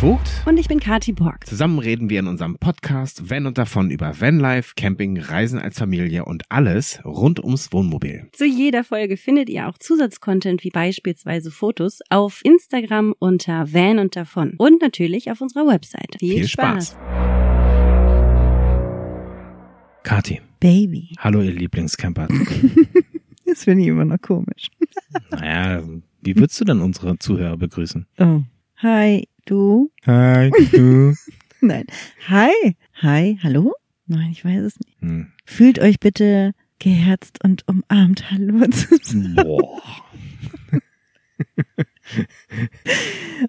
Vogt. Und ich bin Kati Borg. Zusammen reden wir in unserem Podcast Van und davon über Vanlife, Camping, Reisen als Familie und alles rund ums Wohnmobil. Zu jeder Folge findet ihr auch Zusatzcontent wie beispielsweise Fotos auf Instagram unter Van und davon und natürlich auf unserer Website. Viel, Viel Spaß. Kati. Baby. Hallo, ihr Lieblingscamper. Das finde ich immer noch komisch. naja, wie würdest du denn unsere Zuhörer begrüßen? Oh. Hi, du? Hi, du. Nein. Hi. Hi, hallo? Nein, ich weiß es nicht. Hm. Fühlt euch bitte geherzt und umarmt. Hallo. Boah.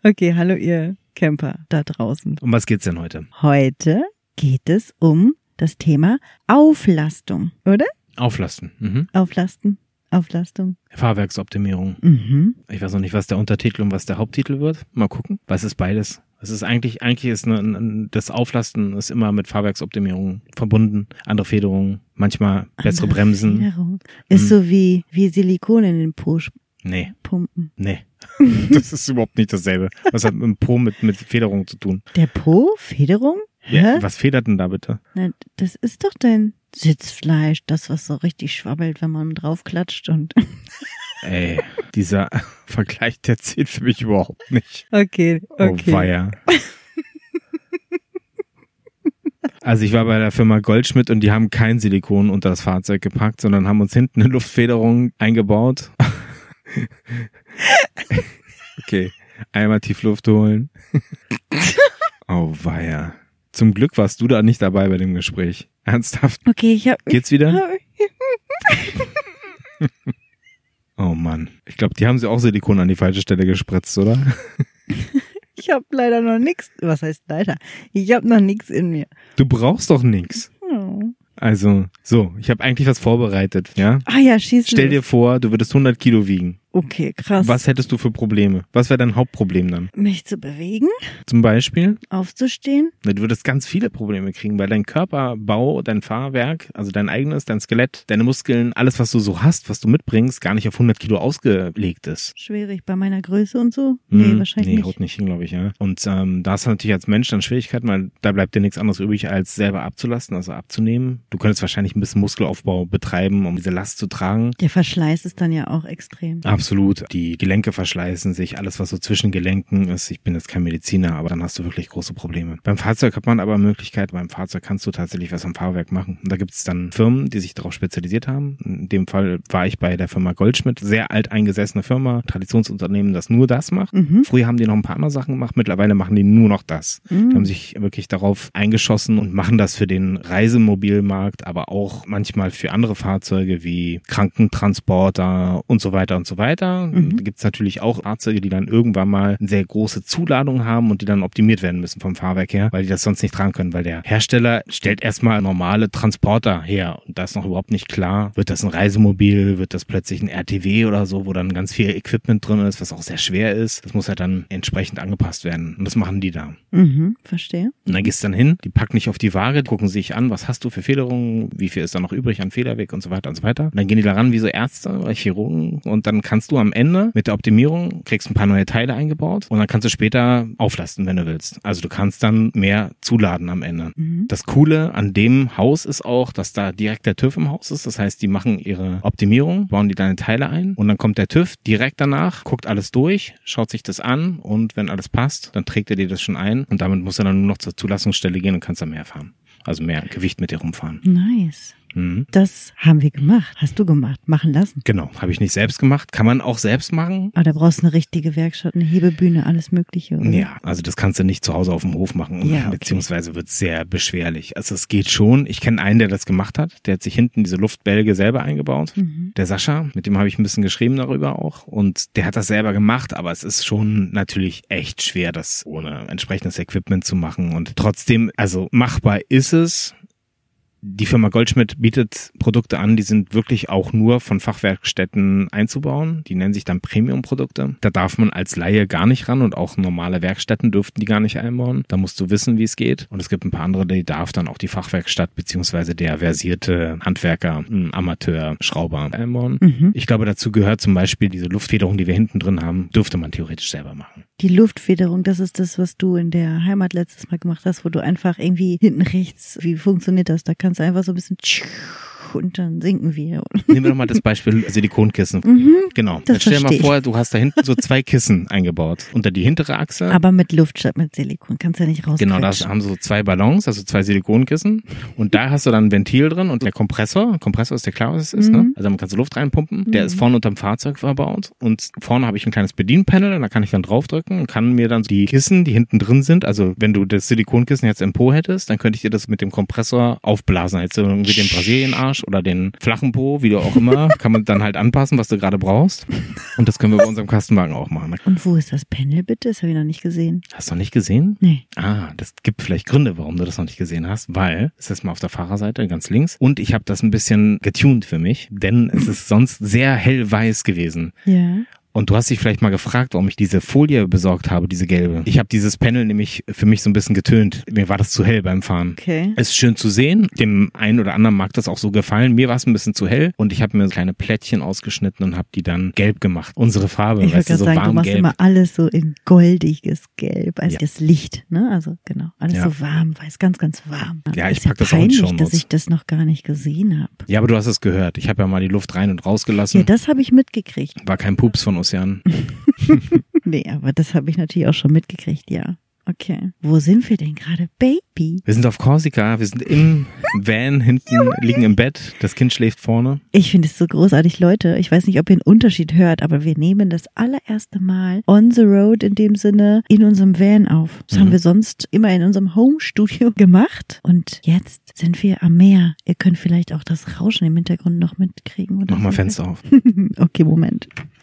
okay, hallo ihr Camper da draußen. Um was geht's denn heute? Heute geht es um das Thema Auflastung, oder? Auflasten. Mhm. Auflasten. Auflastung. Fahrwerksoptimierung. Mhm. Ich weiß noch nicht, was der Untertitel und was der Haupttitel wird. Mal gucken. Was ist beides? Es ist eigentlich, eigentlich ist eine, ein- das Auflasten ist immer mit Fahrwerksoptimierung verbunden. Andere Federungen, manchmal bessere Andere Bremsen. Federung. Ist Mhm. so wie, wie Silikon in den Po Nee, pumpen. nee. das ist überhaupt nicht dasselbe. Was hat mit dem Po mit, mit Federung zu tun? Der Po? Federung? Ja, was federt denn da bitte? Na, das ist doch dein Sitzfleisch, das, was so richtig schwabbelt, wenn man drauf klatscht und. Ey, dieser Vergleich, der zählt für mich überhaupt nicht. Okay, Oh weia. Also ich war bei der Firma Goldschmidt und die haben kein Silikon unter das Fahrzeug gepackt, sondern haben uns hinten eine Luftfederung eingebaut. Okay, einmal tief Luft holen. Oh weia. Zum Glück warst du da nicht dabei bei dem Gespräch. Ernsthaft? Okay, ich hab. Geht's wieder? Oh Mann. Ich glaube, die haben sie auch Silikon an die falsche Stelle gespritzt, oder? Ich hab leider noch nix. Was heißt leider? Ich hab noch nix in mir. Du brauchst doch nix. Oh. Also, so, ich habe eigentlich was vorbereitet, ja? Ah ja, schieß Stell dir vor, du würdest 100 Kilo wiegen. Okay, krass. Was hättest du für Probleme? Was wäre dein Hauptproblem dann? Mich zu bewegen, Zum Beispiel, aufzustehen. du würdest ganz viele Probleme kriegen, weil dein Körperbau, dein Fahrwerk, also dein eigenes, dein Skelett, deine Muskeln, alles, was du so hast, was du mitbringst, gar nicht auf 100 Kilo ausgelegt ist. Schwierig bei meiner Größe und so. Nee, Hm, wahrscheinlich nee, nicht. haut nicht hin, glaube ich, ja. Und ähm, da hast du natürlich als Mensch dann Schwierigkeiten, weil da bleibt dir nichts anderes übrig, als selber abzulassen, also abzunehmen. Du könntest wahrscheinlich ein bisschen Muskelaufbau betreiben, um diese Last zu tragen. Der Verschleiß ist dann ja auch extrem. Absolut. Die Gelenke verschleißen sich, alles was so zwischen Gelenken ist. Ich bin jetzt kein Mediziner, aber dann hast du wirklich große Probleme. Beim Fahrzeug hat man aber Möglichkeit, beim Fahrzeug kannst du tatsächlich was am Fahrwerk machen. Und da gibt es dann Firmen, die sich darauf spezialisiert haben. In dem Fall war ich bei der Firma Goldschmidt, sehr alt eingesessene Firma, Traditionsunternehmen, das nur das macht. Mhm. Früher haben die noch ein paar andere Sachen gemacht, mittlerweile machen die nur noch das. Die haben Mhm. sich wirklich darauf eingeschossen und machen das für den Reisemobilmarkt, aber auch manchmal für andere Fahrzeuge wie Krankentransporter und so weiter und so weiter. Mhm. Da gibt es natürlich auch Fahrzeuge, die dann irgendwann mal eine sehr große Zuladung haben und die dann optimiert werden müssen vom Fahrwerk her, weil die das sonst nicht tragen können, weil der Hersteller stellt erstmal normale Transporter her und da ist noch überhaupt nicht klar, wird das ein Reisemobil, wird das plötzlich ein RTW oder so, wo dann ganz viel Equipment drin ist, was auch sehr schwer ist. Das muss halt dann entsprechend angepasst werden und das machen die da. Mhm, verstehe. Und dann gehst du dann hin, die packen dich auf die Waage, gucken sich an, was hast du für Federungen, wie viel ist da noch übrig an Federweg und so weiter und so weiter. Und dann gehen die da ran wie so Ärzte oder Chirurgen und dann kannst du am Ende mit der Optimierung, kriegst ein paar neue Teile eingebaut und dann kannst du später auflasten, wenn du willst. Also du kannst dann mehr zuladen am Ende. Mhm. Das Coole an dem Haus ist auch, dass da direkt der TÜV im Haus ist. Das heißt, die machen ihre Optimierung, bauen die deine Teile ein und dann kommt der TÜV direkt danach, guckt alles durch, schaut sich das an und wenn alles passt, dann trägt er dir das schon ein und damit muss er dann nur noch zur Zulassungsstelle gehen und kannst dann mehr fahren. Also mehr Gewicht mit dir rumfahren. Nice. Mhm. Das haben wir gemacht. Hast du gemacht. Machen lassen. Genau, habe ich nicht selbst gemacht. Kann man auch selbst machen. Aber da brauchst du eine richtige Werkstatt, eine Hebebühne, alles Mögliche. Oder? Ja, also das kannst du nicht zu Hause auf dem Hof machen, Ja, okay. beziehungsweise wird sehr beschwerlich. Also es geht schon. Ich kenne einen, der das gemacht hat. Der hat sich hinten diese Luftbälge selber eingebaut. Mhm. Der Sascha, mit dem habe ich ein bisschen geschrieben darüber auch. Und der hat das selber gemacht, aber es ist schon natürlich echt schwer, das ohne entsprechendes Equipment zu machen. Und trotzdem, also machbar ist es. Die Firma Goldschmidt bietet Produkte an, die sind wirklich auch nur von Fachwerkstätten einzubauen. Die nennen sich dann Premium-Produkte. Da darf man als Laie gar nicht ran und auch normale Werkstätten dürften die gar nicht einbauen. Da musst du wissen, wie es geht. Und es gibt ein paar andere, die darf dann auch die Fachwerkstatt beziehungsweise der versierte Handwerker, Amateur, Schrauber einbauen. Mhm. Ich glaube, dazu gehört zum Beispiel diese Luftfederung, die wir hinten drin haben, dürfte man theoretisch selber machen. Die Luftfederung, das ist das, was du in der Heimat letztes Mal gemacht hast, wo du einfach irgendwie hinten rechts, wie funktioniert das? Da kannst du einfach so ein bisschen und dann sinken wir. Nehmen wir doch mal das Beispiel Silikonkissen. Mhm, Genau. das Jetzt stell dir mal vor, du hast da hinten so zwei Kissen eingebaut. Unter die hintere Achse. Aber mit Luft statt mit Silikon. Kannst ja nicht raus. Genau, da haben so zwei Ballons, also zwei Silikonkissen. Und da hast du dann ein Ventil drin und der Kompressor. Kompressor ist der klar, was es ist, Mhm. ne? Also dann kannst du Luft reinpumpen. Der ist vorne unterm Fahrzeug verbaut. Und vorne habe ich ein kleines Bedienpanel, da kann ich dann draufdrücken und kann mir dann die Kissen, die hinten drin sind, also wenn du das Silikonkissen jetzt im Po hättest, dann könnte ich dir das mit dem Kompressor aufblasen. Jetzt irgendwie den Brasilienarsch oder den flachen Po, wie du auch immer, kann man dann halt anpassen, was du gerade brauchst. Und das können wir bei unserem Kastenwagen auch machen. Und wo ist das Panel bitte? Das habe ich noch nicht gesehen. Hast du noch nicht gesehen? Nee. Ah, das gibt vielleicht Gründe, warum du das noch nicht gesehen hast, weil es ist mal auf der Fahrerseite ganz links und ich habe das ein bisschen getuned für mich, denn es ist sonst sehr hellweiß gewesen. Ja. Und du hast dich vielleicht mal gefragt, warum ich diese Folie besorgt habe, diese gelbe. Ich habe dieses Panel nämlich für mich so ein bisschen getönt. Mir war das zu hell beim Fahren. Okay. Es ist schön zu sehen. Dem einen oder anderen mag das auch so gefallen. Mir war es ein bisschen zu hell und ich habe mir kleine Plättchen ausgeschnitten und habe die dann gelb gemacht. Unsere Farbe, Ich weißt du, so sagen, du warm machst gelb. immer alles so in goldiges Gelb, als Ja. das Licht, ne? Also genau, alles Ja. so warm, weiß ganz, ganz warm. Ja, ich ist ja pack das auch in peinlich, Shownotes. dass ich das noch gar nicht gesehen habe. Ja, aber du hast es gehört. Ich habe ja mal die Luft rein und rausgelassen. Ja, das habe ich mitgekriegt. War kein Pups von Ozean. Nee, aber das habe ich natürlich auch schon mitgekriegt, ja. Okay. Wo sind wir denn gerade? Baby. Wir sind auf Korsika, wir sind im Van hinten, liegen im Bett, das Kind schläft vorne. Ich finde es so großartig, Leute. Ich weiß nicht, ob ihr einen Unterschied hört, aber wir nehmen das allererste Mal on the road in dem Sinne in unserem Van auf. Das Mhm. haben wir sonst immer in unserem Home-Studio gemacht. Und jetzt sind wir am Meer. Ihr könnt vielleicht auch das Rauschen im Hintergrund noch mitkriegen. Oder Mach mal. Fenster auf. okay, Moment.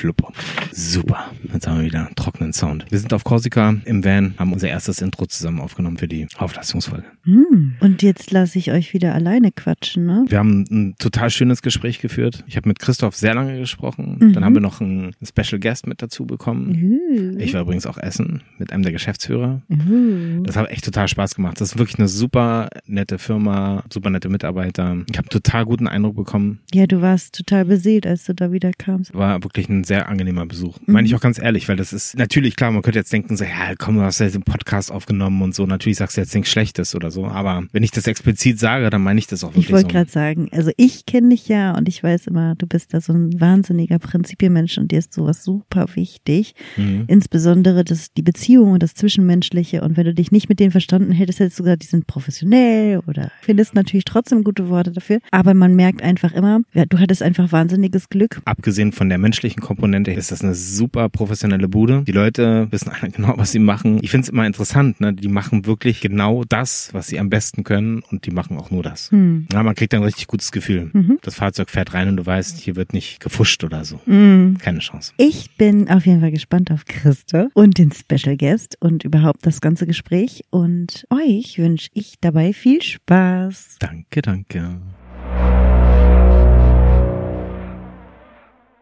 Flupper. Super. Jetzt haben wir wieder einen trockenen Sound. Wir sind auf Korsika im Van, haben unser erstes Intro zusammen aufgenommen für die Auflastungsfolge. Hm. Und jetzt lasse ich euch wieder alleine quatschen, ne? Wir haben ein total schönes Gespräch geführt. Ich habe mit Christoph sehr lange gesprochen. Mhm. Dann haben wir noch einen Special Guest mit dazu bekommen. Uh. Ich war übrigens auch essen mit einem der Geschäftsführer. Uh. Das hat echt total Spaß gemacht. Das ist wirklich eine super nette Firma, super nette Mitarbeiter. Ich habe total guten Eindruck bekommen. Ja, du warst total beseelt, als du da wieder kamst. War wirklich ein sehr angenehmer Besuch. Mhm. Meine ich auch ganz ehrlich, weil das ist natürlich klar, man könnte jetzt denken, so, ja, komm, du hast ja den Podcast aufgenommen und so. Natürlich sagst du jetzt nichts Schlechtes oder so. Aber wenn ich das explizit sage, dann meine ich das auch wirklich Ich wollte so. gerade sagen, also ich kenne dich ja und ich weiß immer, du bist da so ein wahnsinniger Prinzipienmensch und dir ist sowas super wichtig. Mhm. Insbesondere das, die Beziehung und das Zwischenmenschliche. Und wenn du dich nicht mit denen verstanden hättest, hättest du gesagt, die sind professionell oder findest natürlich trotzdem gute Worte dafür. Aber man merkt einfach immer, ja, du hattest einfach wahnsinniges Glück. Abgesehen von der menschlichen Komponente ist das eine super professionelle Bude. Die Leute wissen alle genau, was sie machen. Ich finde es immer interessant, ne? Die machen wirklich genau das, was sie am besten können und die machen auch nur das. Hm. Ja, man kriegt dann ein richtig gutes Gefühl. Mhm. Das Fahrzeug fährt rein und du weißt, hier wird nicht gefuscht oder so. Mm. Keine Chance. Ich bin auf jeden Fall gespannt auf Christa und den Special Guest und überhaupt das ganze Gespräch. Und euch wünsche ich dabei viel Spaß. Danke, danke.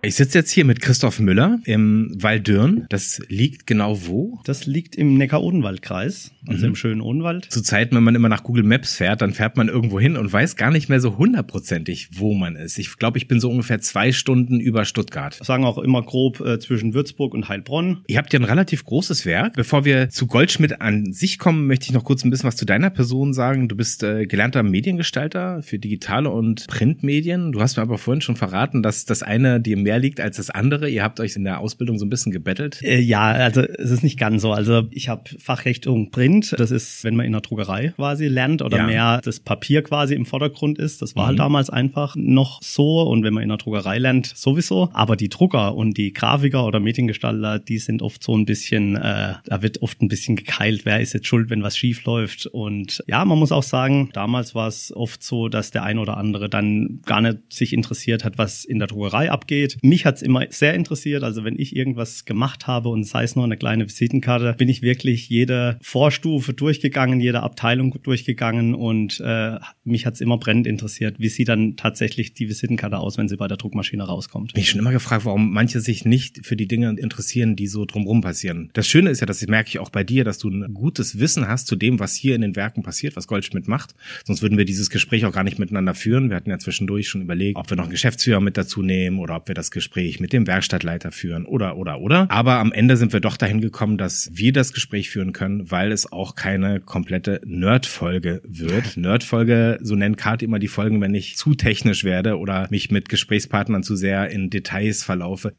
Ich sitze jetzt hier mit Christoph Müller im Waldürn. Das liegt genau wo? Das liegt im Neckar-Odenwald-Kreis, also Mhm. im schönen Odenwald. Zu Zeiten, wenn man immer nach Google Maps fährt, dann fährt man irgendwo hin und weiß gar nicht mehr so hundertprozentig, wo man ist. Ich glaube, ich bin so ungefähr zwei Stunden über Stuttgart. Sagen auch immer grob äh, zwischen Würzburg und Heilbronn. Ihr habt ja ein relativ großes Werk. Bevor wir zu Goldschmidt an sich kommen, möchte ich noch kurz ein bisschen was zu deiner Person sagen. Du bist äh, gelernter Mediengestalter für digitale und Printmedien. Du hast mir aber vorhin schon verraten, dass das eine dir mehr liegt als das andere. Ihr habt euch in der Ausbildung so ein bisschen gebettelt. Äh, ja, also es ist nicht ganz so. Also ich habe Fachrichtung Print. Das ist, wenn man in der Druckerei quasi lernt oder Ja. mehr das Papier quasi im Vordergrund ist. Das war Mhm. halt damals einfach noch so. Und wenn man in der Druckerei lernt, sowieso. Aber die Drucker und die Grafiker oder Mediengestalter, die sind oft so ein bisschen, äh, da wird oft ein bisschen gekeilt, wer ist jetzt schuld, wenn was schief läuft. Und ja, man muss auch sagen, damals war es oft so, dass der ein oder andere dann gar nicht sich interessiert hat, was in der Druckerei abgeht. Mich hat's immer sehr interessiert. Also wenn ich irgendwas gemacht habe und sei es nur eine kleine Visitenkarte, bin ich wirklich jede Vorstufe durchgegangen, jede Abteilung durchgegangen und äh, mich hat's immer brennend interessiert, wie sieht dann tatsächlich die Visitenkarte aus, wenn sie bei der Druckmaschine rauskommt. Mich schon immer gefragt, warum manche sich nicht für die Dinge interessieren, die so drumherum passieren. Das Schöne ist ja, das merke ich auch bei dir, dass du ein gutes Wissen hast zu dem, was hier in den Werken passiert, was Goldschmidt macht. Sonst würden wir dieses Gespräch auch gar nicht miteinander führen. Wir hatten ja zwischendurch schon überlegt, ob wir noch einen Geschäftsführer mit dazu nehmen oder ob wir das Gespräch mit dem Werkstattleiter führen oder, oder, oder. Aber am Ende sind wir doch dahin gekommen, dass wir das Gespräch führen können, weil es auch keine komplette Nerd-Folge wird. Nerd-Folge, so nennt Kart immer die Folgen, wenn ich zu technisch werde oder mich mit Gesprächspartnern zu sehr in Details verlaufe.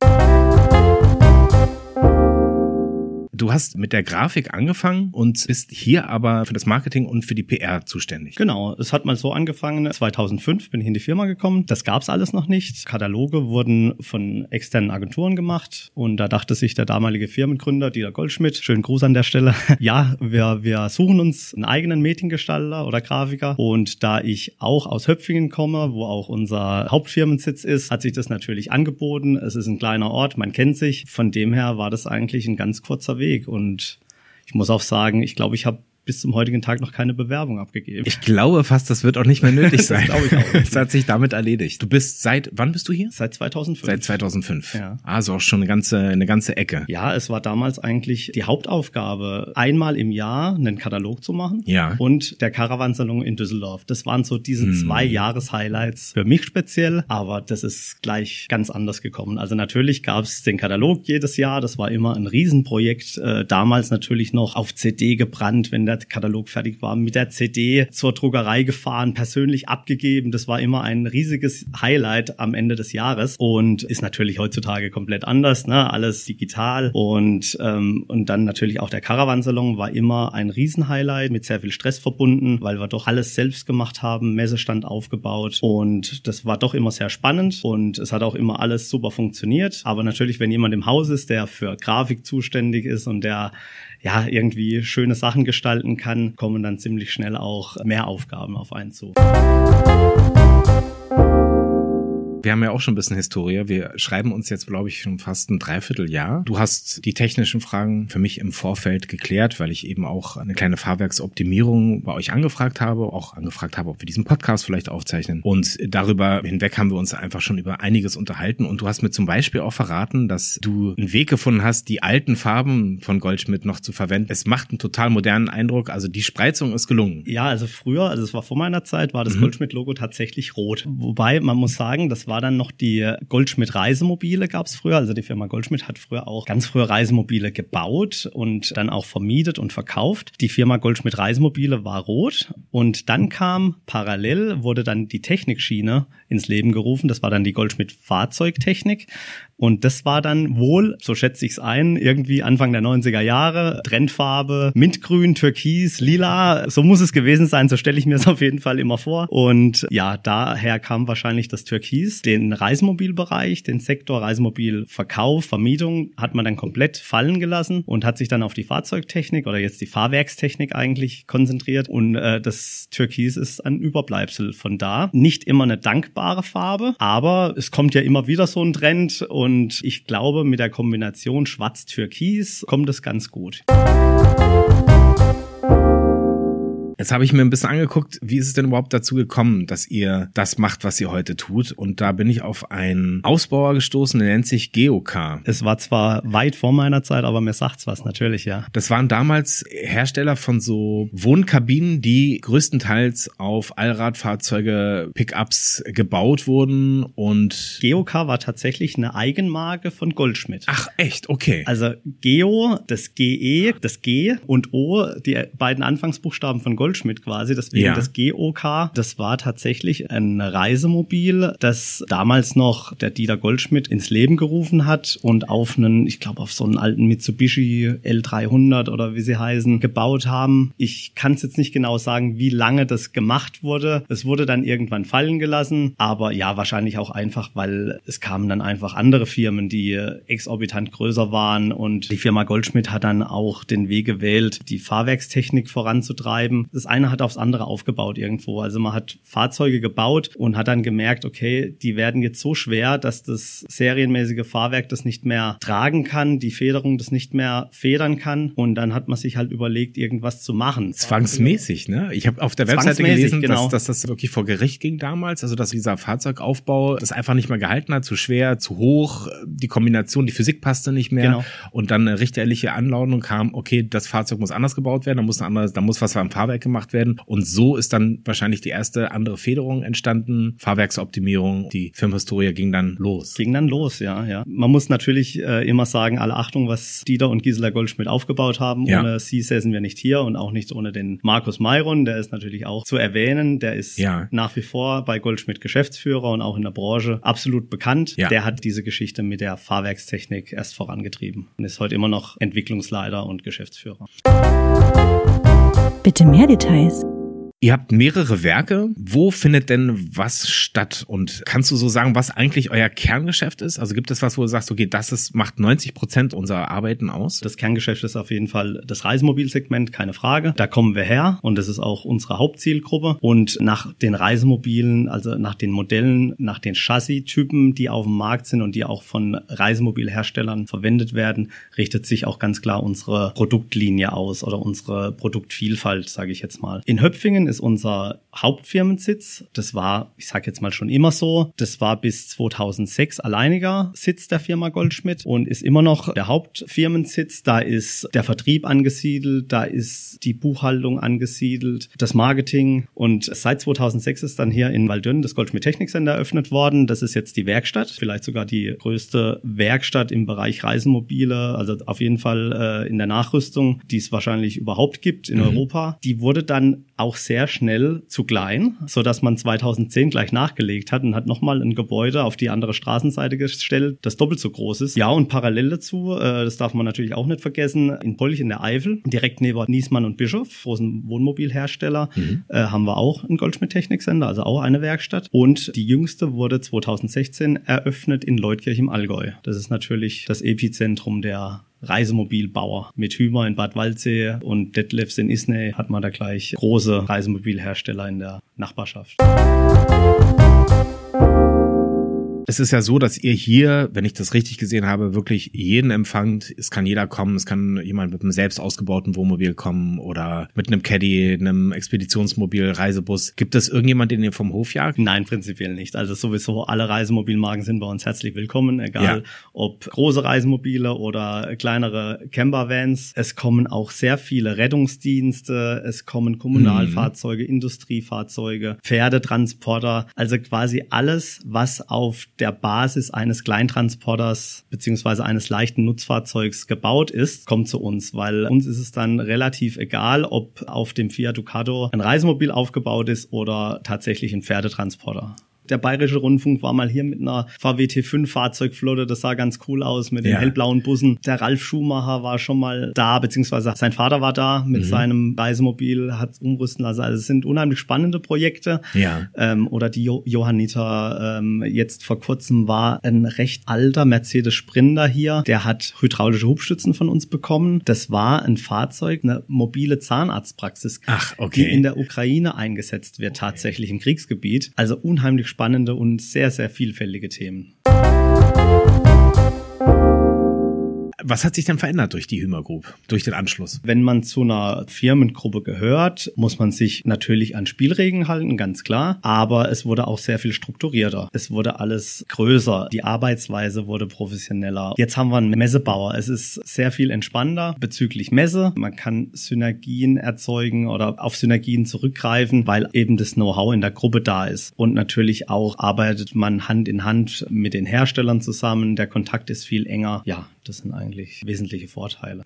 Du hast mit der Grafik angefangen und bist hier aber für das Marketing und für die PR zuständig. Genau, es hat mal so angefangen. 2005 bin ich in die Firma gekommen. Das gab's alles noch nicht. Kataloge wurden von externen Agenturen gemacht und da dachte sich der damalige Firmengründer Dieter Goldschmidt, schönen Gruß an der Stelle, ja, wir, wir suchen uns einen eigenen Mediengestalter oder Grafiker und da ich auch aus Höpfingen komme, wo auch unser Hauptfirmensitz ist, hat sich das natürlich angeboten. Es ist ein kleiner Ort, man kennt sich. Von dem her war das eigentlich ein ganz kurzer Weg. Weg. Und ich muss auch sagen, ich glaube, ich habe bis zum heutigen Tag noch keine Bewerbung abgegeben. Ich glaube fast, das wird auch nicht mehr nötig sein. das. Es hat sich damit erledigt. Du bist seit, wann bist du hier? Seit 2005. Seit 2005. Ja. Also auch schon eine ganze, eine ganze Ecke. Ja, es war damals eigentlich die Hauptaufgabe, einmal im Jahr einen Katalog zu machen. Ja. Und der Caravansalon in Düsseldorf. Das waren so diese hm. zwei Jahres-Highlights für mich speziell, aber das ist gleich ganz anders gekommen. Also natürlich gab es den Katalog jedes Jahr. Das war immer ein Riesenprojekt. Äh, damals natürlich noch auf CD gebrannt, wenn der Katalog fertig war, mit der CD zur Druckerei gefahren, persönlich abgegeben. Das war immer ein riesiges Highlight am Ende des Jahres und ist natürlich heutzutage komplett anders, ne? Alles digital und ähm, und dann natürlich auch der Caravansalon war immer ein Riesenhighlight mit sehr viel Stress verbunden, weil wir doch alles selbst gemacht haben, Messestand aufgebaut und das war doch immer sehr spannend und es hat auch immer alles super funktioniert. Aber natürlich, wenn jemand im Haus ist, der für Grafik zuständig ist und der ja irgendwie schöne Sachen gestalten kann, kommen dann ziemlich schnell auch mehr Aufgaben auf einen zu. Wir haben ja auch schon ein bisschen Historie. Wir schreiben uns jetzt, glaube ich, schon fast ein Dreivierteljahr. Du hast die technischen Fragen für mich im Vorfeld geklärt, weil ich eben auch eine kleine Fahrwerksoptimierung bei euch angefragt habe, auch angefragt habe, ob wir diesen Podcast vielleicht aufzeichnen. Und darüber hinweg haben wir uns einfach schon über einiges unterhalten. Und du hast mir zum Beispiel auch verraten, dass du einen Weg gefunden hast, die alten Farben von Goldschmidt noch zu verwenden. Es macht einen total modernen Eindruck. Also die Spreizung ist gelungen. Ja, also früher, also es war vor meiner Zeit, war das mhm. Goldschmidt-Logo tatsächlich rot. Wobei man muss sagen, das war dann noch die Goldschmidt Reisemobile gab es früher. Also die Firma Goldschmidt hat früher auch ganz früher Reisemobile gebaut und dann auch vermietet und verkauft. Die Firma Goldschmidt Reisemobile war rot und dann kam parallel wurde dann die Technikschiene ins Leben gerufen. Das war dann die Goldschmidt Fahrzeugtechnik und das war dann wohl, so schätze ich es ein, irgendwie Anfang der 90er Jahre, Trendfarbe, Mintgrün, Türkis, Lila, so muss es gewesen sein, so stelle ich mir es auf jeden Fall immer vor. Und ja, daher kam wahrscheinlich das Türkis. Den Reisemobilbereich, den Sektor Reisemobilverkauf, Vermietung hat man dann komplett fallen gelassen und hat sich dann auf die Fahrzeugtechnik oder jetzt die Fahrwerkstechnik eigentlich konzentriert. Und äh, das Türkis ist ein Überbleibsel von da. Nicht immer eine dankbare Farbe, aber es kommt ja immer wieder so ein Trend und und ich glaube, mit der Kombination Schwarz-Türkis kommt es ganz gut. Jetzt habe ich mir ein bisschen angeguckt, wie ist es denn überhaupt dazu gekommen, dass ihr das macht, was ihr heute tut? Und da bin ich auf einen Ausbauer gestoßen, der nennt sich Geocar. Es war zwar weit vor meiner Zeit, aber mir sagt's was, natürlich, ja. Das waren damals Hersteller von so Wohnkabinen, die größtenteils auf Allradfahrzeuge, Pickups gebaut wurden und Geocar war tatsächlich eine Eigenmarke von Goldschmidt. Ach, echt? Okay. Also Geo, das GE, das G und O, die beiden Anfangsbuchstaben von Goldschmidt Goldschmidt quasi, deswegen ja. das GOK. Das war tatsächlich ein Reisemobil, das damals noch der Dieter Goldschmidt ins Leben gerufen hat und auf einen, ich glaube, auf so einen alten Mitsubishi L300 oder wie sie heißen, gebaut haben. Ich kann es jetzt nicht genau sagen, wie lange das gemacht wurde. Es wurde dann irgendwann fallen gelassen, aber ja, wahrscheinlich auch einfach, weil es kamen dann einfach andere Firmen, die exorbitant größer waren und die Firma Goldschmidt hat dann auch den Weg gewählt, die Fahrwerkstechnik voranzutreiben das eine hat aufs andere aufgebaut irgendwo. Also man hat Fahrzeuge gebaut und hat dann gemerkt, okay, die werden jetzt so schwer, dass das serienmäßige Fahrwerk das nicht mehr tragen kann, die Federung das nicht mehr federn kann. Und dann hat man sich halt überlegt, irgendwas zu machen. Zwangsmäßig, ne? Ich habe auf der Webseite gelesen, genau. dass, dass das wirklich vor Gericht ging damals, also dass dieser Fahrzeugaufbau das einfach nicht mehr gehalten hat, zu schwer, zu hoch, die Kombination, die Physik passte nicht mehr Genau. und dann eine richterliche Anlaunung kam, okay, das Fahrzeug muss anders gebaut werden, da muss ein anderes, da muss was am Fahrwerk gemacht werden und so ist dann wahrscheinlich die erste andere Federung entstanden, Fahrwerksoptimierung, die Firmenhistorie ging dann los. Ging dann los, ja, ja. Man muss natürlich äh, immer sagen, alle Achtung, was Dieter und Gisela Goldschmidt aufgebaut haben. Ja. Ohne sie säßen wir nicht hier und auch nicht ohne den Markus Mayron, der ist natürlich auch zu erwähnen. Der ist Ja. nach wie vor bei Goldschmidt Geschäftsführer und auch in der Branche absolut bekannt. Ja. Der hat diese Geschichte mit der Fahrwerkstechnik erst vorangetrieben und ist heute immer noch Entwicklungsleiter und Geschäftsführer. Bitte mehr Details. Ihr habt mehrere Werke. Wo findet denn was statt? Und kannst du so sagen, was eigentlich euer Kerngeschäft ist? Also gibt es was, wo du sagst, okay, das ist, macht 90 Prozent unserer Arbeiten aus? Das Kerngeschäft ist auf jeden Fall das Reisemobilsegment, keine Frage. Da kommen wir her und das ist auch unsere Hauptzielgruppe. Und nach den Reisemobilen, also nach den Modellen, nach den Chassis-Typen, die auf dem Markt sind und die auch von Reisemobilherstellern verwendet werden, richtet sich auch ganz klar unsere Produktlinie aus oder unsere Produktvielfalt, sage ich jetzt mal. In Höpfingen ist unser Hauptfirmensitz. Das war, ich sage jetzt mal schon immer so, das war bis 2006 alleiniger Sitz der Firma Goldschmidt und ist immer noch der Hauptfirmensitz. Da ist der Vertrieb angesiedelt, da ist die Buchhaltung angesiedelt, das Marketing und seit 2006 ist dann hier in Waldönn das Goldschmidt Technik Center eröffnet worden. Das ist jetzt die Werkstatt, vielleicht sogar die größte Werkstatt im Bereich Reisemobile, also auf jeden Fall äh, in der Nachrüstung, die es wahrscheinlich überhaupt gibt in Europa. Die wurde dann auch sehr schnell zu klein, so dass man 2010 gleich nachgelegt hat und hat nochmal ein Gebäude auf die andere Straßenseite gestellt, das doppelt so groß ist. Ja, und parallel dazu, äh, das darf man natürlich auch nicht vergessen, in Polch in der Eifel, direkt neben Niesmann und Bischof, großen Wohnmobilhersteller, äh, haben wir auch ein Goldschmidt Technik Center, also auch eine Werkstatt. Und die jüngste wurde 2016 eröffnet in Leutkirch im Allgäu. Das ist natürlich das Epizentrum der Reisemobilbauer. Mit Hümer in Bad Waldsee und Detlefs in Isnay hat man da gleich große Reisemobilhersteller in der Nachbarschaft. Es ist ja so, dass ihr hier, wenn ich das richtig gesehen habe, wirklich jeden empfangt. Es kann jeder kommen. Es kann jemand mit einem selbst ausgebauten Wohnmobil kommen oder mit einem Caddy, einem Expeditionsmobil, Reisebus. Gibt es irgendjemand, den ihr vom Hof jagt? Nein, prinzipiell nicht. Also sowieso alle Reisemobilmarken sind bei uns herzlich willkommen, egal Ja. ob große Reisemobile oder kleinere Campervans. Es kommen auch sehr viele Rettungsdienste, es kommen Kommunalfahrzeuge, Industriefahrzeuge, Pferdetransporter, also quasi alles, was auf der Basis eines Kleintransporters beziehungsweise eines leichten Nutzfahrzeugs gebaut ist, kommt zu uns, weil uns ist es dann relativ egal, ob auf dem Fiat Ducato ein Reisemobil aufgebaut ist oder tatsächlich ein Pferdetransporter. Der Bayerische Rundfunk war mal hier mit einer VW T5 Fahrzeugflotte, das sah ganz cool aus mit den Ja. hellblauen Bussen. Der Ralf Schumacher war schon mal da, beziehungsweise sein Vater war da mit seinem Reisemobil, hat umrüsten lassen. Also es sind unheimlich spannende Projekte. Ja. Ähm, oder die jo Johanniter, ähm, jetzt vor kurzem war ein recht alter Mercedes Sprinter hier, der hat hydraulische Hubstützen von uns bekommen. Das war ein Fahrzeug, eine mobile Zahnarztpraxis, Ach, okay. die in der Ukraine eingesetzt wird, tatsächlich im Kriegsgebiet. Also unheimlich spannende und sehr, sehr vielfältige Themen. Was hat sich denn verändert durch die Hümer Group, durch den Anschluss? Wenn man zu einer Firmengruppe gehört, muss man sich natürlich an Spielregeln halten, ganz klar. Aber es wurde auch sehr viel strukturierter. Es wurde alles größer. Die Arbeitsweise wurde professioneller. Jetzt haben wir einen Messebauer. Es ist sehr viel entspannter bezüglich Messe. Man kann Synergien erzeugen oder auf Synergien zurückgreifen, weil eben das Know-how in der Gruppe da ist. Und natürlich auch arbeitet man Hand in Hand mit den Herstellern zusammen. Der Kontakt ist viel enger. Ja, das sind eigentlich wesentliche Vorteile.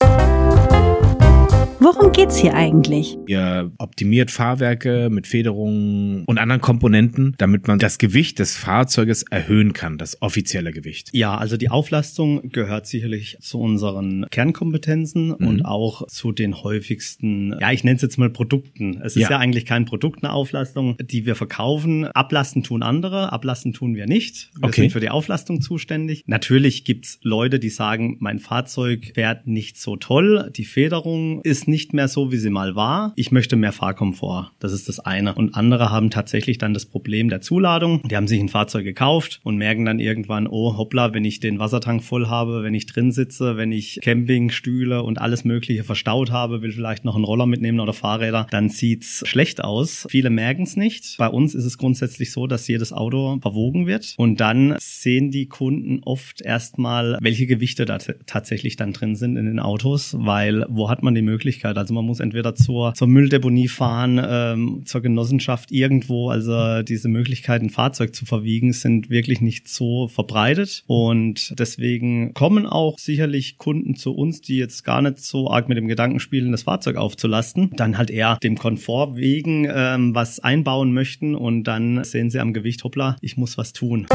Worum geht's hier eigentlich? Ihr optimiert Fahrwerke mit Federungen und anderen Komponenten, damit man das Gewicht des Fahrzeuges erhöhen kann, das offizielle Gewicht. Ja, also die Auflastung gehört sicherlich zu unseren Kernkompetenzen Mhm. und auch zu den häufigsten, ja, ich nenne es jetzt mal Produkten. Es ist Ja. ja. eigentlich kein Produkt, eine Auflastung, die wir verkaufen. Ablasten tun andere, ablasten tun wir nicht. Wir Okay. sind für die Auflastung zuständig. Natürlich gibt's Leute, die sagen, mein Fahrzeug fährt nicht so toll, die Federung Ausstattung ist nicht mehr so, wie sie mal war. Ich möchte mehr Fahrkomfort. Das ist das eine. Und andere haben tatsächlich dann das Problem der Zuladung. Die haben sich ein Fahrzeug gekauft und merken dann irgendwann, oh hoppla, wenn ich den Wassertank voll habe, wenn ich drin sitze, wenn ich Campingstühle und alles Mögliche verstaut habe, will vielleicht noch einen Roller mitnehmen oder Fahrräder, dann sieht's schlecht aus. Viele merken es nicht. Bei uns ist es grundsätzlich so, dass jedes Auto verwogen wird und dann sehen die Kunden oft erstmal, welche Gewichte da tatsächlich dann drin sind in den Autos, weil wo hat man die Möglichkeit? Also man muss entweder zur, zur Mülldeponie fahren, ähm, zur Genossenschaft irgendwo. Also diese Möglichkeit, ein Fahrzeug zu verwiegen, sind wirklich nicht so verbreitet und deswegen kommen auch sicherlich Kunden zu uns, die jetzt gar nicht so arg mit dem Gedanken spielen, das Fahrzeug aufzulasten, dann halt eher dem Komfort wegen ähm, was einbauen möchten und dann sehen sie am Gewicht, hoppla, ich muss was tun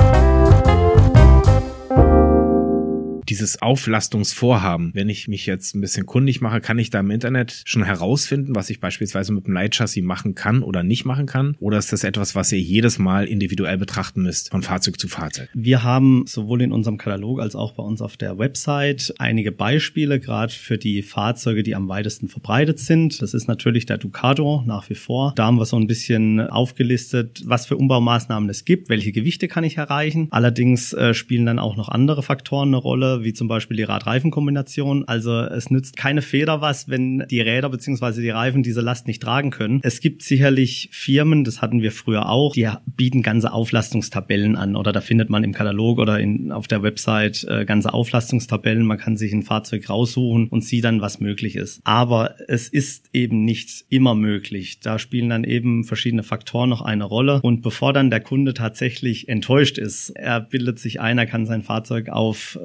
dieses Auflastungsvorhaben, wenn ich mich jetzt ein bisschen kundig mache, kann ich da im Internet schon herausfinden, was ich beispielsweise mit dem Leitchassis machen kann oder nicht machen kann? Oder ist das etwas, was ihr jedes Mal individuell betrachten müsst, von Fahrzeug zu Fahrzeug? Wir haben sowohl in unserem Katalog als auch bei uns auf der Website einige Beispiele, gerade für die Fahrzeuge, die am weitesten verbreitet sind. Das ist natürlich der Ducato nach wie vor. Da haben wir so ein bisschen aufgelistet, was für Umbaumaßnahmen es gibt, welche Gewichte kann ich erreichen. Allerdings äh, spielen dann auch noch andere Faktoren eine Rolle, wie zum Beispiel die Rad-Reifen-Kombination. Also es nützt keine Feder was, wenn die Räder beziehungsweise die Reifen diese Last nicht tragen können. Es gibt sicherlich Firmen, das hatten wir früher auch, die bieten ganze Auflastungstabellen an oder da findet man im Katalog oder in, auf der Website äh, ganze Auflastungstabellen. Man kann sich ein Fahrzeug raussuchen und sieht dann, was möglich ist. Aber es ist eben nicht immer möglich. Da spielen dann eben verschiedene Faktoren noch eine Rolle. Und bevor dann der Kunde tatsächlich enttäuscht ist, er bildet sich ein, er kann sein Fahrzeug auf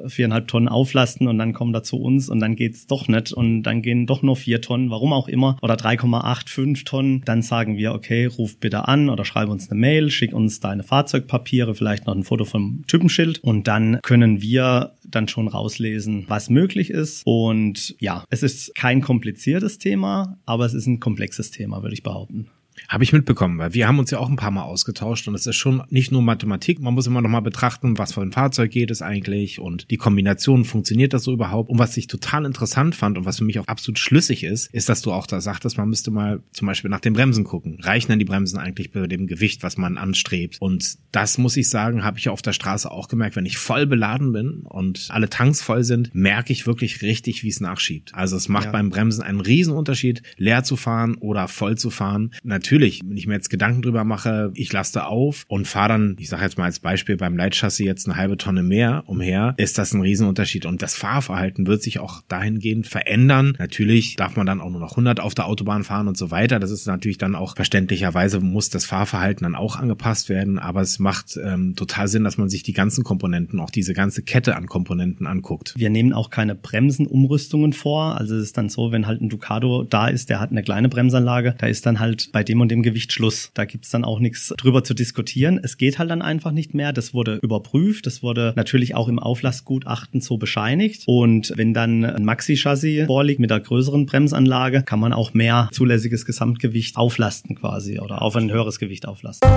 viereinhalb Tonnen auflasten und dann kommen da zu uns und dann geht's doch nicht und dann gehen doch nur vier Tonnen, warum auch immer, oder 3,85 Tonnen, dann sagen wir, okay, ruf bitte an oder schreib uns eine Mail, schick uns deine Fahrzeugpapiere, vielleicht noch ein Foto vom Typenschild und dann können wir dann schon rauslesen, was möglich ist. Und ja, es ist kein kompliziertes Thema, aber es ist ein komplexes Thema, würde ich behaupten. Habe ich mitbekommen, weil wir haben uns ja auch ein paar Mal ausgetauscht und es ist schon nicht nur Mathematik, man muss immer noch mal betrachten, was für ein Fahrzeug geht es eigentlich und die Kombination, funktioniert das so überhaupt? Und was ich total interessant fand und was für mich auch absolut schlüssig ist, ist, dass du auch da sagtest, man müsste mal zum Beispiel nach den Bremsen gucken. Reichen denn die Bremsen eigentlich bei dem Gewicht, was man anstrebt? Und das muss ich sagen, habe ich auf der Straße auch gemerkt, wenn ich voll beladen bin und alle Tanks voll sind, merke ich wirklich richtig, wie es nachschiebt. Also es macht ja. beim Bremsen einen Riesenunterschied, leer zu fahren oder voll zu fahren. Natürlich natürlich, wenn ich mir jetzt Gedanken drüber mache, ich laste auf und fahre dann, ich sage jetzt mal als Beispiel beim Leitchassis jetzt eine halbe Tonne mehr umher, ist das ein Riesenunterschied. Und das Fahrverhalten wird sich auch dahingehend verändern. Natürlich darf man dann auch nur noch 100 auf der Autobahn fahren und so weiter. Das ist natürlich dann auch verständlicherweise muss das Fahrverhalten dann auch angepasst werden. Aber es macht ähm, total Sinn, dass man sich die ganzen Komponenten, auch diese ganze Kette an Komponenten anguckt. Wir nehmen auch keine Bremsenumrüstungen vor. Also es ist dann so, wenn halt ein Ducato da ist, der hat eine kleine Bremsanlage, da ist dann halt bei dem und dem Gewicht Schluss. Da gibt's dann auch nichts drüber zu diskutieren. Es geht halt dann einfach nicht mehr. Das wurde überprüft. Das wurde natürlich auch im Auflastgutachten so bescheinigt. Und wenn dann ein Maxi-Chassis vorliegt mit einer größeren Bremsanlage, kann man auch mehr zulässiges Gesamtgewicht auflasten quasi oder auf ein höheres Gewicht auflasten.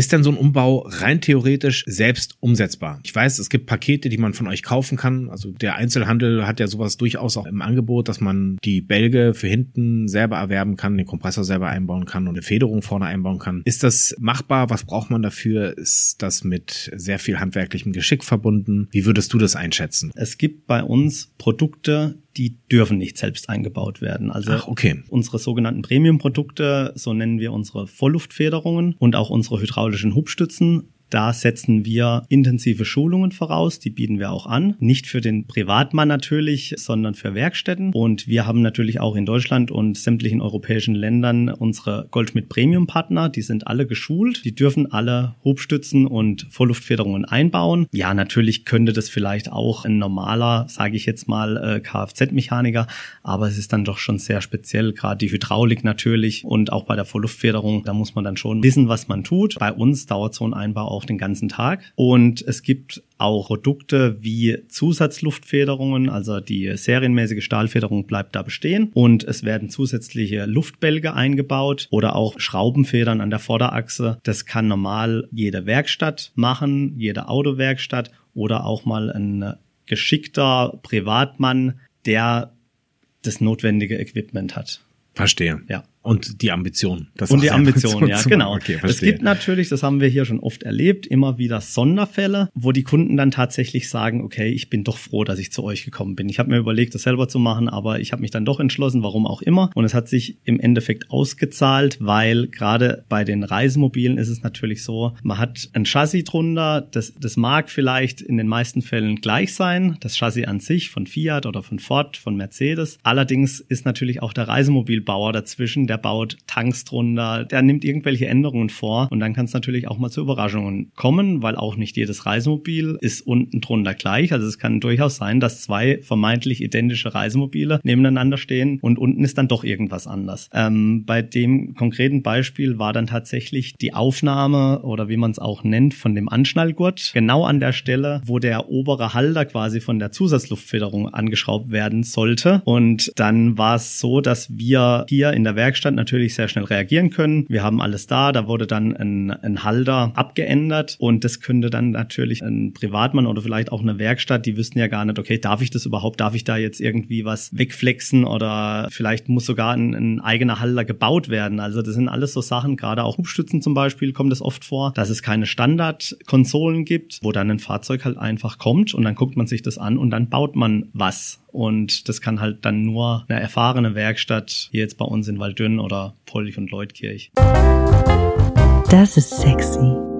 Ist denn so ein Umbau rein theoretisch selbst umsetzbar? Ich weiß, es gibt Pakete, die man von euch kaufen kann. Also der Einzelhandel hat ja sowas durchaus auch im Angebot, dass man die Bälge für hinten selber erwerben kann, den Kompressor selber einbauen kann und eine Federung vorne einbauen kann. Ist das machbar? Was braucht man dafür? Ist das mit sehr viel handwerklichem Geschick verbunden? Wie würdest du das einschätzen? Es gibt bei uns Produkte, die dürfen nicht selbst eingebaut werden. Also Ach, okay. unsere sogenannten Premium-Produkte, so nennen wir unsere Vollluftfederungen und auch unsere hydraulischen Hubstützen, da setzen wir intensive Schulungen voraus, die bieten wir auch an. Nicht für den Privatmann natürlich, sondern für Werkstätten. Und wir haben natürlich auch in Deutschland und sämtlichen europäischen Ländern unsere Goldschmidt Premium Partner. Die sind alle geschult. Die dürfen alle Hubstützen und Vorluftfederungen einbauen. Ja, natürlich könnte das vielleicht auch ein normaler, sage ich jetzt mal, äh, Kfz-Mechaniker. Aber es ist dann doch schon sehr speziell, gerade die Hydraulik natürlich und auch bei der Vorluftfederung. Da muss man dann schon wissen, was man tut. Bei uns dauert so ein Einbau auch auch den ganzen Tag. Und es gibt auch Produkte wie Zusatzluftfederungen, also die serienmäßige Stahlfederung bleibt da bestehen und es werden zusätzliche Luftbälge eingebaut oder auch Schraubenfedern an der Vorderachse. Das kann normal jede Werkstatt machen, jede Autowerkstatt oder auch mal ein geschickter Privatmann, der das notwendige Equipment hat. Verstehe. Ja. Und die Ambition. Das Und die Ambition, ja, genau. Okay, es gibt natürlich, das haben wir hier schon oft erlebt, immer wieder Sonderfälle, wo die Kunden dann tatsächlich sagen, okay, ich bin doch froh, dass ich zu euch gekommen bin. Ich habe mir überlegt, das selber zu machen, aber ich habe mich dann doch entschlossen, warum auch immer. Und es hat sich im Endeffekt ausgezahlt, weil gerade bei den Reisemobilen ist es natürlich so, man hat ein Chassis drunter, das, das mag vielleicht in den meisten Fällen gleich sein, das Chassis an sich von Fiat oder von Ford, von Mercedes. Allerdings ist natürlich auch der Reisemobilbauer dazwischen, der baut Tanks drunter, der nimmt irgendwelche Änderungen vor und dann kann es natürlich auch mal zu Überraschungen kommen, weil auch nicht jedes Reisemobil ist unten drunter gleich. Also es kann durchaus sein, dass zwei vermeintlich identische Reisemobile nebeneinander stehen und unten ist dann doch irgendwas anders. Ähm, bei dem konkreten Beispiel war dann tatsächlich die Aufnahme oder wie man es auch nennt von dem Anschnallgurt genau an der Stelle, wo der obere Halter quasi von der Zusatzluftfederung angeschraubt werden sollte. Und dann war es so, dass wir hier in der Werkstatt natürlich sehr schnell reagieren können. Wir haben alles da, da wurde dann ein, ein Halter abgeändert und das könnte dann natürlich ein Privatmann oder vielleicht auch eine Werkstatt, die wüssten ja gar nicht, okay, darf ich das überhaupt, darf ich da jetzt irgendwie was wegflexen oder vielleicht muss sogar ein, ein eigener Halter gebaut werden. Also das sind alles so Sachen, gerade auch Hubstützen zum Beispiel kommt es oft vor, dass es keine Standardkonsolen gibt, wo dann ein Fahrzeug halt einfach kommt und dann guckt man sich das an und dann baut man was. Und das kann halt dann nur eine erfahrene Werkstatt, hier jetzt bei uns in Waldünn oder Polch und Leutkirch. Das ist sexy.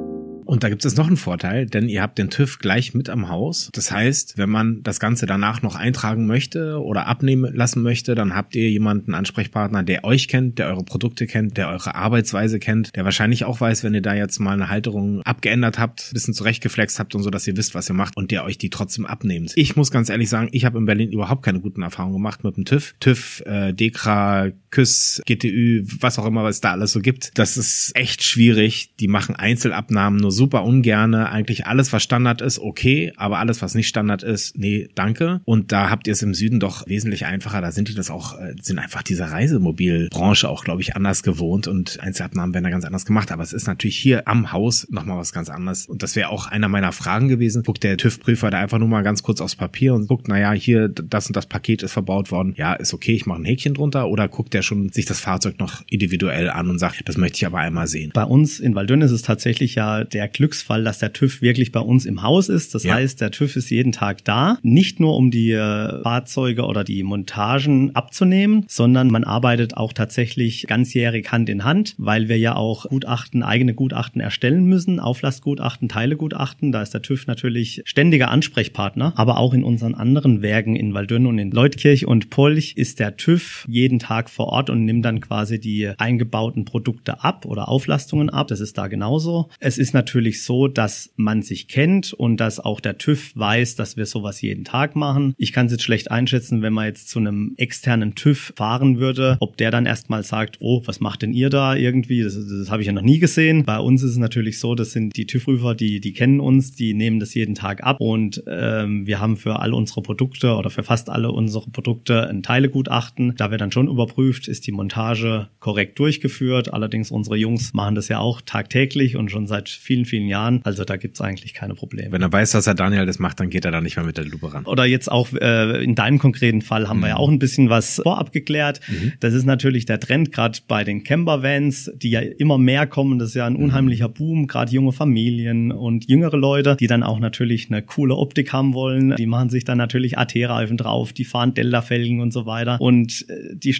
Und da gibt es noch einen Vorteil, denn ihr habt den TÜV gleich mit am Haus. Das heißt, wenn man das Ganze danach noch eintragen möchte oder abnehmen lassen möchte, dann habt ihr jemanden Ansprechpartner, der euch kennt, der eure Produkte kennt, der eure Arbeitsweise kennt, der wahrscheinlich auch weiß, wenn ihr da jetzt mal eine Halterung abgeändert habt, bisschen zurechtgeflext habt und so, dass ihr wisst, was ihr macht und der euch die trotzdem abnehmt. Ich muss ganz ehrlich sagen, ich habe in Berlin überhaupt keine guten Erfahrungen gemacht mit dem TÜV. TÜV, äh, Dekra, KÜS, GTÜ, was auch immer es da alles so gibt. Das ist echt schwierig. Die machen Einzelabnahmen nur super ungerne. Eigentlich alles, was Standard ist, okay, aber alles, was nicht Standard ist, nee, danke. Und da habt ihr es im Süden doch wesentlich einfacher. Da sind die das auch, äh, sind einfach diese Reisemobilbranche auch, glaube ich, anders gewohnt und Einzelabnahmen werden da ganz anders gemacht. Aber es ist natürlich hier am Haus nochmal was ganz anderes. Und das wäre auch einer meiner Fragen gewesen. Guckt der TÜV-Prüfer da einfach nur mal ganz kurz aufs Papier und guckt, naja, hier, das und das Paket ist verbaut worden. Ja, ist okay, ich mache ein Häkchen drunter. Oder guckt der schon sich das Fahrzeug noch individuell an und sagt, das möchte ich aber einmal sehen. Bei uns in Waldünn ist es tatsächlich ja der Glücksfall, dass der TÜV wirklich bei uns im Haus ist. Das Ja. heißt, der TÜV ist jeden Tag da. Nicht nur um die äh, Fahrzeuge oder die Montagen abzunehmen, sondern man arbeitet auch tatsächlich ganzjährig Hand in Hand, weil wir ja auch Gutachten, eigene Gutachten erstellen müssen, Auflastgutachten, Teilegutachten. Da ist der TÜV natürlich ständiger Ansprechpartner. Aber auch in unseren anderen Werken in Waldünn und in Leutkirch und Polch ist der TÜV jeden Tag vor Ort und nimmt dann quasi die eingebauten Produkte ab oder Auflastungen ab. Das ist da genauso. Es ist natürlich so, dass man sich kennt und dass auch der TÜV weiß, dass wir sowas jeden Tag machen. Ich kann es jetzt schlecht einschätzen, wenn man jetzt zu einem externen TÜV fahren würde, ob der dann erstmal sagt, oh, was macht denn ihr da irgendwie? Das, das habe ich ja noch nie gesehen. Bei uns ist es natürlich so, das sind die TÜV-Prüfer, die, die kennen uns, die nehmen das jeden Tag ab und ähm, wir haben für all unsere Produkte oder für fast alle unsere Produkte ein Teilegutachten. Da wird dann schon überprüft, ist die Montage korrekt durchgeführt. Allerdings unsere Jungs machen das ja auch tagtäglich und schon seit vielen, vielen Jahren. Also da gibt's eigentlich keine Probleme. Wenn er weiß, dass er Daniel das macht, dann geht er da nicht mehr mit der Lupe ran. Oder jetzt auch äh, in deinem konkreten Fall haben wir ja auch ein bisschen was vorab geklärt. Das ist natürlich der Trend, gerade bei den Camper-Vans, die ja immer mehr kommen. Das ist ja ein unheimlicher Boom, gerade junge Familien und jüngere Leute, die dann auch natürlich eine coole Optik haben wollen. Die machen sich dann natürlich AT-Reifen drauf, die fahren Delta-Felgen und so weiter. Und äh, die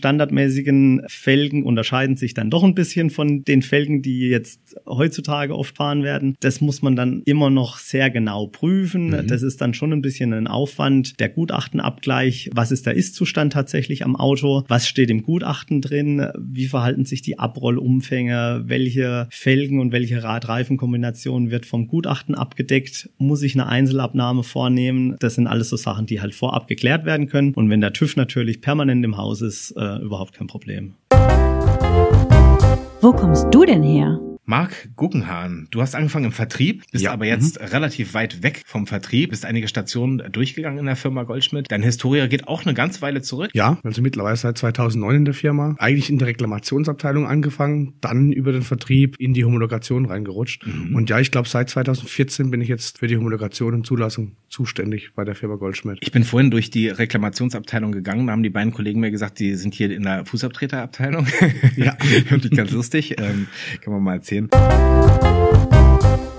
standardmäßigen Felgen unterscheiden sich dann doch ein bisschen von den Felgen, die jetzt heutzutage oft fahren werden. Das muss man dann immer noch sehr genau prüfen. Das ist dann schon ein bisschen ein Aufwand. Der Gutachtenabgleich, was ist der Ist-Zustand tatsächlich am Auto? Was steht im Gutachten drin? Wie verhalten sich die Abrollumfänge? Welche Felgen und welche Radreifenkombination wird vom Gutachten abgedeckt? Muss ich eine Einzelabnahme vornehmen? Das sind alles so Sachen, die halt vorab geklärt werden können. Und wenn der TÜV natürlich permanent im Haus ist, äh, überhaupt kein Problem. Wo kommst du denn her? Marc Guggenhahn, du hast angefangen im Vertrieb, bist Ja, aber jetzt relativ weit weg vom Vertrieb, bist einige Stationen durchgegangen in der Firma Goldschmidt. Deine Historie geht auch eine ganze Weile zurück. Ja, also mittlerweile seit 2009 in der Firma. Eigentlich in der Reklamationsabteilung angefangen, dann über den Vertrieb in die Homologation reingerutscht. Und ja, ich glaube, seit 2014 bin ich jetzt für die Homologation und Zulassung zuständig bei der Firma Goldschmidt. Ich bin vorhin durch die Reklamationsabteilung gegangen, da haben die beiden Kollegen mir gesagt, die sind hier in der Fußabtreterabteilung. Ja. Wirklich ganz lustig. Ähm, kann man mal erzählen. Problem.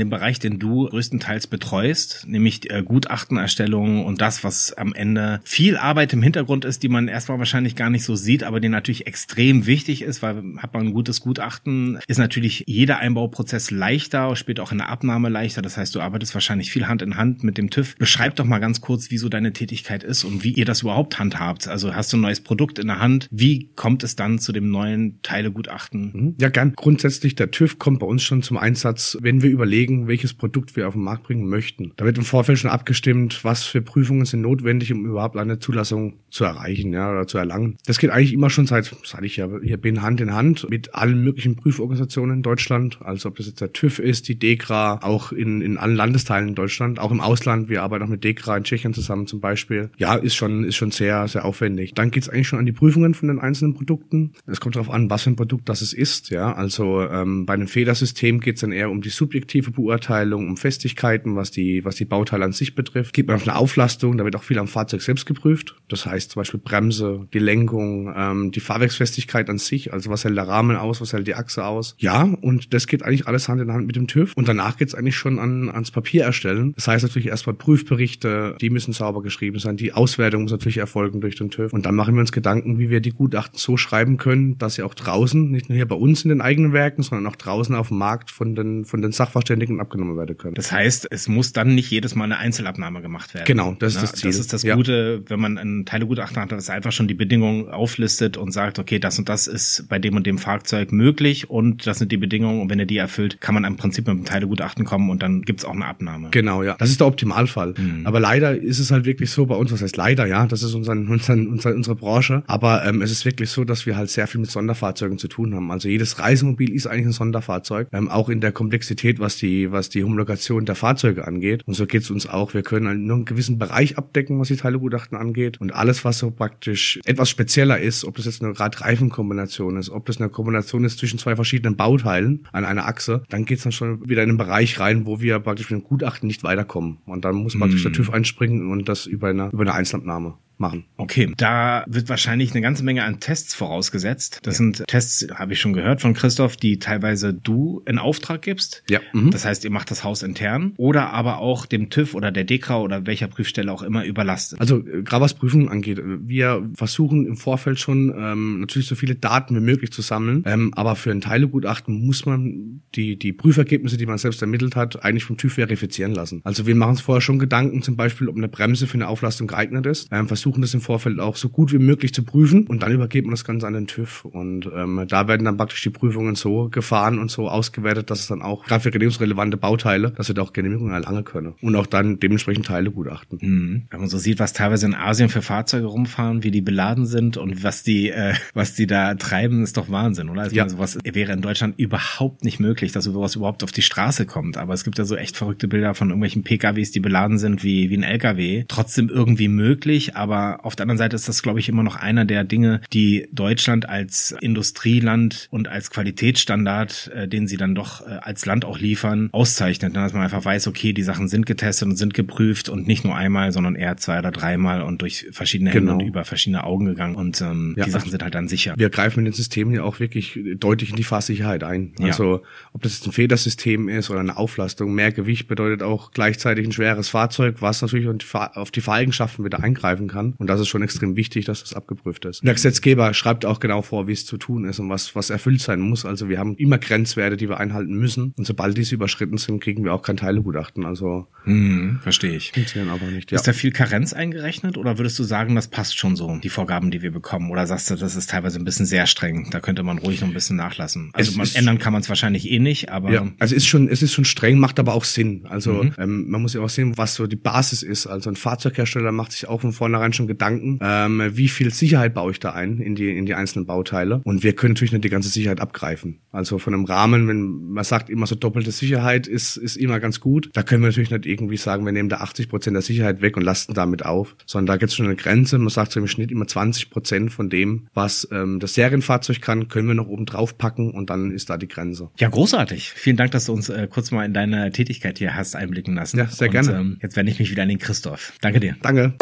Dem Bereich, den du größtenteils betreust, nämlich äh, Gutachtenerstellung und das, was am Ende viel Arbeit im Hintergrund ist, die man erstmal wahrscheinlich gar nicht so sieht, aber die natürlich extrem wichtig ist, weil hat man ein gutes Gutachten, ist natürlich jeder Einbauprozess leichter, spielt auch in der Abnahme leichter. Das heißt, du arbeitest wahrscheinlich viel Hand in Hand mit dem TÜV. Beschreib doch mal ganz kurz, wie so deine Tätigkeit ist und wie ihr das überhaupt handhabt. Also hast du ein neues Produkt in der Hand? Wie kommt es dann zu dem neuen Teilegutachten? Mhm. Ja, gern. Grundsätzlich, der TÜV kommt bei uns schon zum Einsatz, wenn wir überlegen, welches Produkt wir auf den Markt bringen möchten. Da wird im Vorfeld schon abgestimmt, was für Prüfungen sind notwendig, um überhaupt eine Zulassung zu erreichen, ja, oder zu erlangen. Das geht eigentlich immer schon seit, seit ich ja hier bin, Hand in Hand mit allen möglichen Prüforganisationen in Deutschland. Also ob das jetzt der TÜV ist, die DEKRA, auch in, in allen Landesteilen in Deutschland, auch im Ausland. Wir arbeiten auch mit DEKRA in Tschechien zusammen zum Beispiel. Ja, ist schon, ist schon sehr, sehr aufwendig. Dann geht's eigentlich schon an die Prüfungen von den einzelnen Produkten. Es kommt darauf an, was für ein Produkt das ist, ja. Also ähm, bei einem Federsystem geht's dann eher um die subjektive Beurteilung, um Festigkeiten, was die, was die Bauteile an sich betrifft. Geht man auf eine Auflastung, da wird auch viel am Fahrzeug selbst geprüft. Das heißt zum Beispiel Bremse, die Lenkung, ähm, die Fahrwerksfestigkeit an sich, also was hält der Rahmen aus, was hält die Achse aus. Ja, und das geht eigentlich alles Hand in Hand mit dem TÜV. Und danach geht's eigentlich schon an, ans Papier erstellen. Das heißt natürlich erstmal Prüfberichte, die müssen sauber geschrieben sein. Die Auswertung muss natürlich erfolgen durch den TÜV. Und dann machen wir uns Gedanken, wie wir die Gutachten so schreiben können, dass sie auch draußen, nicht nur hier bei uns in den eigenen Werken, sondern auch draußen auf dem Markt von den, von den Sachverständigen abgenommen werden können. Das heißt, es muss dann nicht jedes Mal eine Einzelabnahme gemacht werden. Genau, das ist das Ziel. Das ist das Ja. Gute, wenn man ein Teilegutachten hat, dass er einfach schon die Bedingungen auflistet und sagt, okay, das und das ist bei dem und dem Fahrzeug möglich und das sind die Bedingungen und wenn er die erfüllt, kann man im Prinzip mit dem Teilegutachten kommen und dann gibt's auch eine Abnahme. Genau, ja. Das ist der Optimalfall. Mhm. Aber leider ist es halt wirklich so bei uns, was heißt leider, ja, das ist unseren, unseren, unsere, unsere Branche. Aber ähm, es ist wirklich so, dass wir halt sehr viel mit Sonderfahrzeugen zu tun haben. Also jedes Reisemobil ist eigentlich ein Sonderfahrzeug, ähm, auch in der Komplexität, was die, was die Homologation der Fahrzeuge angeht. Und so geht's uns auch. Wir können nur einen gewissen Bereich abdecken, was die Teilegutachten angeht. Und alles, was so praktisch etwas spezieller ist, ob das jetzt eine Rad-Reifen-Kombination ist, ob das eine Kombination ist zwischen zwei verschiedenen Bauteilen an einer Achse, dann geht's dann schon wieder in einen Bereich rein, wo wir praktisch mit dem Gutachten nicht weiterkommen. Und dann muss praktisch der TÜV einspringen und das über eine, über eine Einzelabnahme machen. Okay, da wird wahrscheinlich eine ganze Menge an Tests vorausgesetzt. Das sind Tests, habe ich schon gehört von Christoph, die teilweise du in Auftrag gibst. Ja. Mhm. Das heißt, ihr macht das Haus intern oder aber auch dem TÜV oder der DEKRA oder welcher Prüfstelle auch immer überlastet. Also äh, gerade was Prüfungen angeht, äh, wir versuchen im Vorfeld schon ähm, natürlich so viele Daten wie möglich zu sammeln, ähm, aber für ein Teilegutachten muss man die, die Prüfergebnisse, die man selbst ermittelt hat, eigentlich vom TÜV verifizieren lassen. Also wir machen uns vorher schon Gedanken, zum Beispiel, ob eine Bremse für eine Auflastung geeignet ist, ähm, versuchen das im Vorfeld auch so gut wie möglich zu prüfen und dann übergeht man das Ganze an den TÜV und ähm, da werden dann praktisch die Prüfungen so gefahren und so ausgewertet, dass es dann auch gerade für genehmigungsrelevante Bauteile, dass wir da auch Genehmigungen erlangen können und auch dann dementsprechend Teilegutachten. Mhm. Wenn man so sieht, was teilweise in Asien für Fahrzeuge rumfahren, wie die beladen sind und was die, äh, was die da treiben, ist doch Wahnsinn, oder? Also Ja. sowas wäre in Deutschland überhaupt nicht möglich, dass sowas überhaupt auf die Straße kommt. Aber es gibt ja so echt verrückte Bilder von irgendwelchen PKWs, die beladen sind wie, wie ein LKW. Trotzdem irgendwie möglich, aber auf der anderen Seite ist das, glaube ich, immer noch einer der Dinge, die Deutschland als Industrieland und als Qualitätsstandard, äh, den sie dann doch äh, als Land auch liefern, auszeichnet. ne? Dass man einfach weiß, okay, die Sachen sind getestet und sind geprüft und nicht nur einmal, sondern eher zwei oder dreimal und durch verschiedene Hände Genau. und über verschiedene Augen gegangen. Und ähm, Ja, die Sachen also- sind halt dann sicher. wir greifen mit den Systemen ja auch wirklich deutlich in die Fahrsicherheit ein. Ja. Also ob das jetzt ein Federsystem ist oder eine Auflastung, mehr Gewicht bedeutet auch gleichzeitig ein schweres Fahrzeug, was natürlich auf die Fahreigenschaften wieder eingreifen kann. Und das ist schon extrem wichtig, dass das abgeprüft ist. Und der Gesetzgeber schreibt auch genau vor, wie es zu tun ist und was, was erfüllt sein muss. Also wir haben immer Grenzwerte, die wir einhalten müssen. Und sobald diese überschritten sind, kriegen wir auch kein Teilegutachten. Also Hm, verstehe ich. funktionieren aber nicht. Ja. Ist da viel Karenz eingerechnet oder würdest du sagen, das passt schon so, die Vorgaben, die wir bekommen? Oder sagst du, das ist teilweise ein bisschen sehr streng, da könnte man ruhig noch ein bisschen nachlassen? Also Es man ändern kann man es wahrscheinlich eh nicht, aber Ja, also ist schon, es ist schon streng, macht aber auch Sinn. Also Mhm. ähm, man muss ja auch sehen, was so die Basis ist. Also ein Fahrzeughersteller macht sich auch von vornherein schon Gedanken, ähm, wie viel Sicherheit baue ich da ein in die, in die einzelnen Bauteile. Und wir können natürlich nicht die ganze Sicherheit abgreifen. Also von einem Rahmen, wenn man sagt immer so doppelte Sicherheit ist, ist immer ganz gut. Da können wir natürlich nicht irgendwie sagen, wir nehmen da 80 Prozent der Sicherheit weg und lasten damit auf, sondern da gibt es schon eine Grenze. Man sagt so im Schnitt immer 20 Prozent von dem, was ähm, das Serienfahrzeug kann, können wir noch oben drauf packen und dann ist da die Grenze. Ja, großartig. Vielen Dank, dass du uns äh, kurz mal in deine Tätigkeit hier hast einblicken lassen. Ja, sehr und, gerne. Ähm, jetzt wende ich mich wieder an den Christoph. Danke dir. Danke.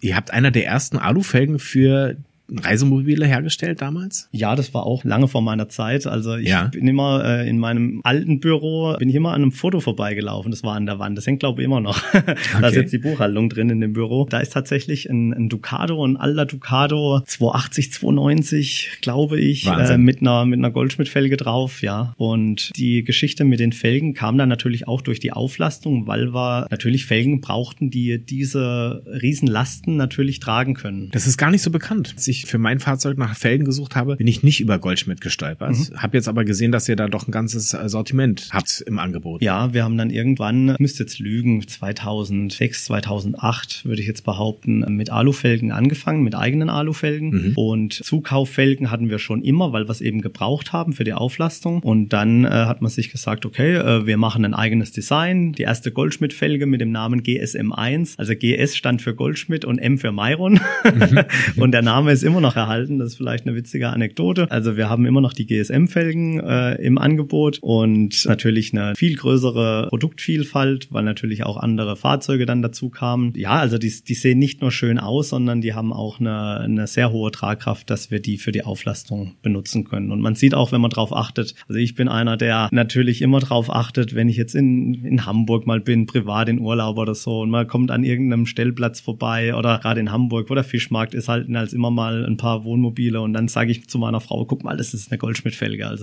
Ihr habt einer der ersten Alufelgen für Reisemobile hergestellt damals? Ja, das war auch lange vor meiner Zeit. Also ich Ja. bin immer äh, in meinem alten Büro, bin ich immer an einem Foto vorbeigelaufen. Das war an der Wand. Das hängt, glaube ich, immer noch. da ist Okay. jetzt die Buchhaltung drin in dem Büro. Da ist tatsächlich ein, ein Ducato, ein alter Ducato 280, 290, glaube ich, äh, mit einer mit einer Goldschmidt-Felge drauf, ja. Und die Geschichte mit den Felgen kam dann natürlich auch durch die Auflastung, weil wir natürlich Felgen brauchten, die diese Riesenlasten natürlich tragen können. Das ist gar nicht so bekannt. Als ich für mein Fahrzeug nach Felgen gesucht habe, bin ich nicht über Goldschmidt gestolpert. Mhm. Hab jetzt aber gesehen, dass ihr da doch ein ganzes äh, Sortiment habt im Angebot. Ja, wir haben dann irgendwann, müsste jetzt lügen, 2006, 2008 würde ich jetzt behaupten, mit Alufelgen angefangen, mit eigenen Alufelgen. Mhm. Und Zukauffelgen hatten wir schon immer, weil wir es eben gebraucht haben für die Auflastung. Und dann äh, hat man sich gesagt, okay, äh, wir machen ein eigenes Design. Die erste Goldschmidt-Felge mit dem Namen GSM1. Also GS stand für Goldschmidt und M für Myron. und der Name ist immer noch erhalten. Das ist vielleicht eine witzige Anekdote. Also wir haben immer noch die GSM-Felgen äh, im Angebot und natürlich eine viel größere Produktvielfalt, weil natürlich auch andere Fahrzeuge dann dazu kamen. Ja, also die, die sehen nicht nur schön aus, sondern die haben auch eine, eine sehr hohe Tragkraft, dass wir die für die Auflastung benutzen können. Und man sieht auch, wenn man drauf achtet, also ich bin einer, der natürlich immer drauf achtet, wenn ich jetzt in, in Hamburg mal bin, privat in Urlaub oder so und man kommt an irgendeinem Stellplatz vorbei oder gerade in Hamburg, wo der Fischmarkt ist, halten als immer mal ein paar Wohnmobile und dann sage ich zu meiner Frau, guck mal, das ist eine Goldschmidt-Felge. Also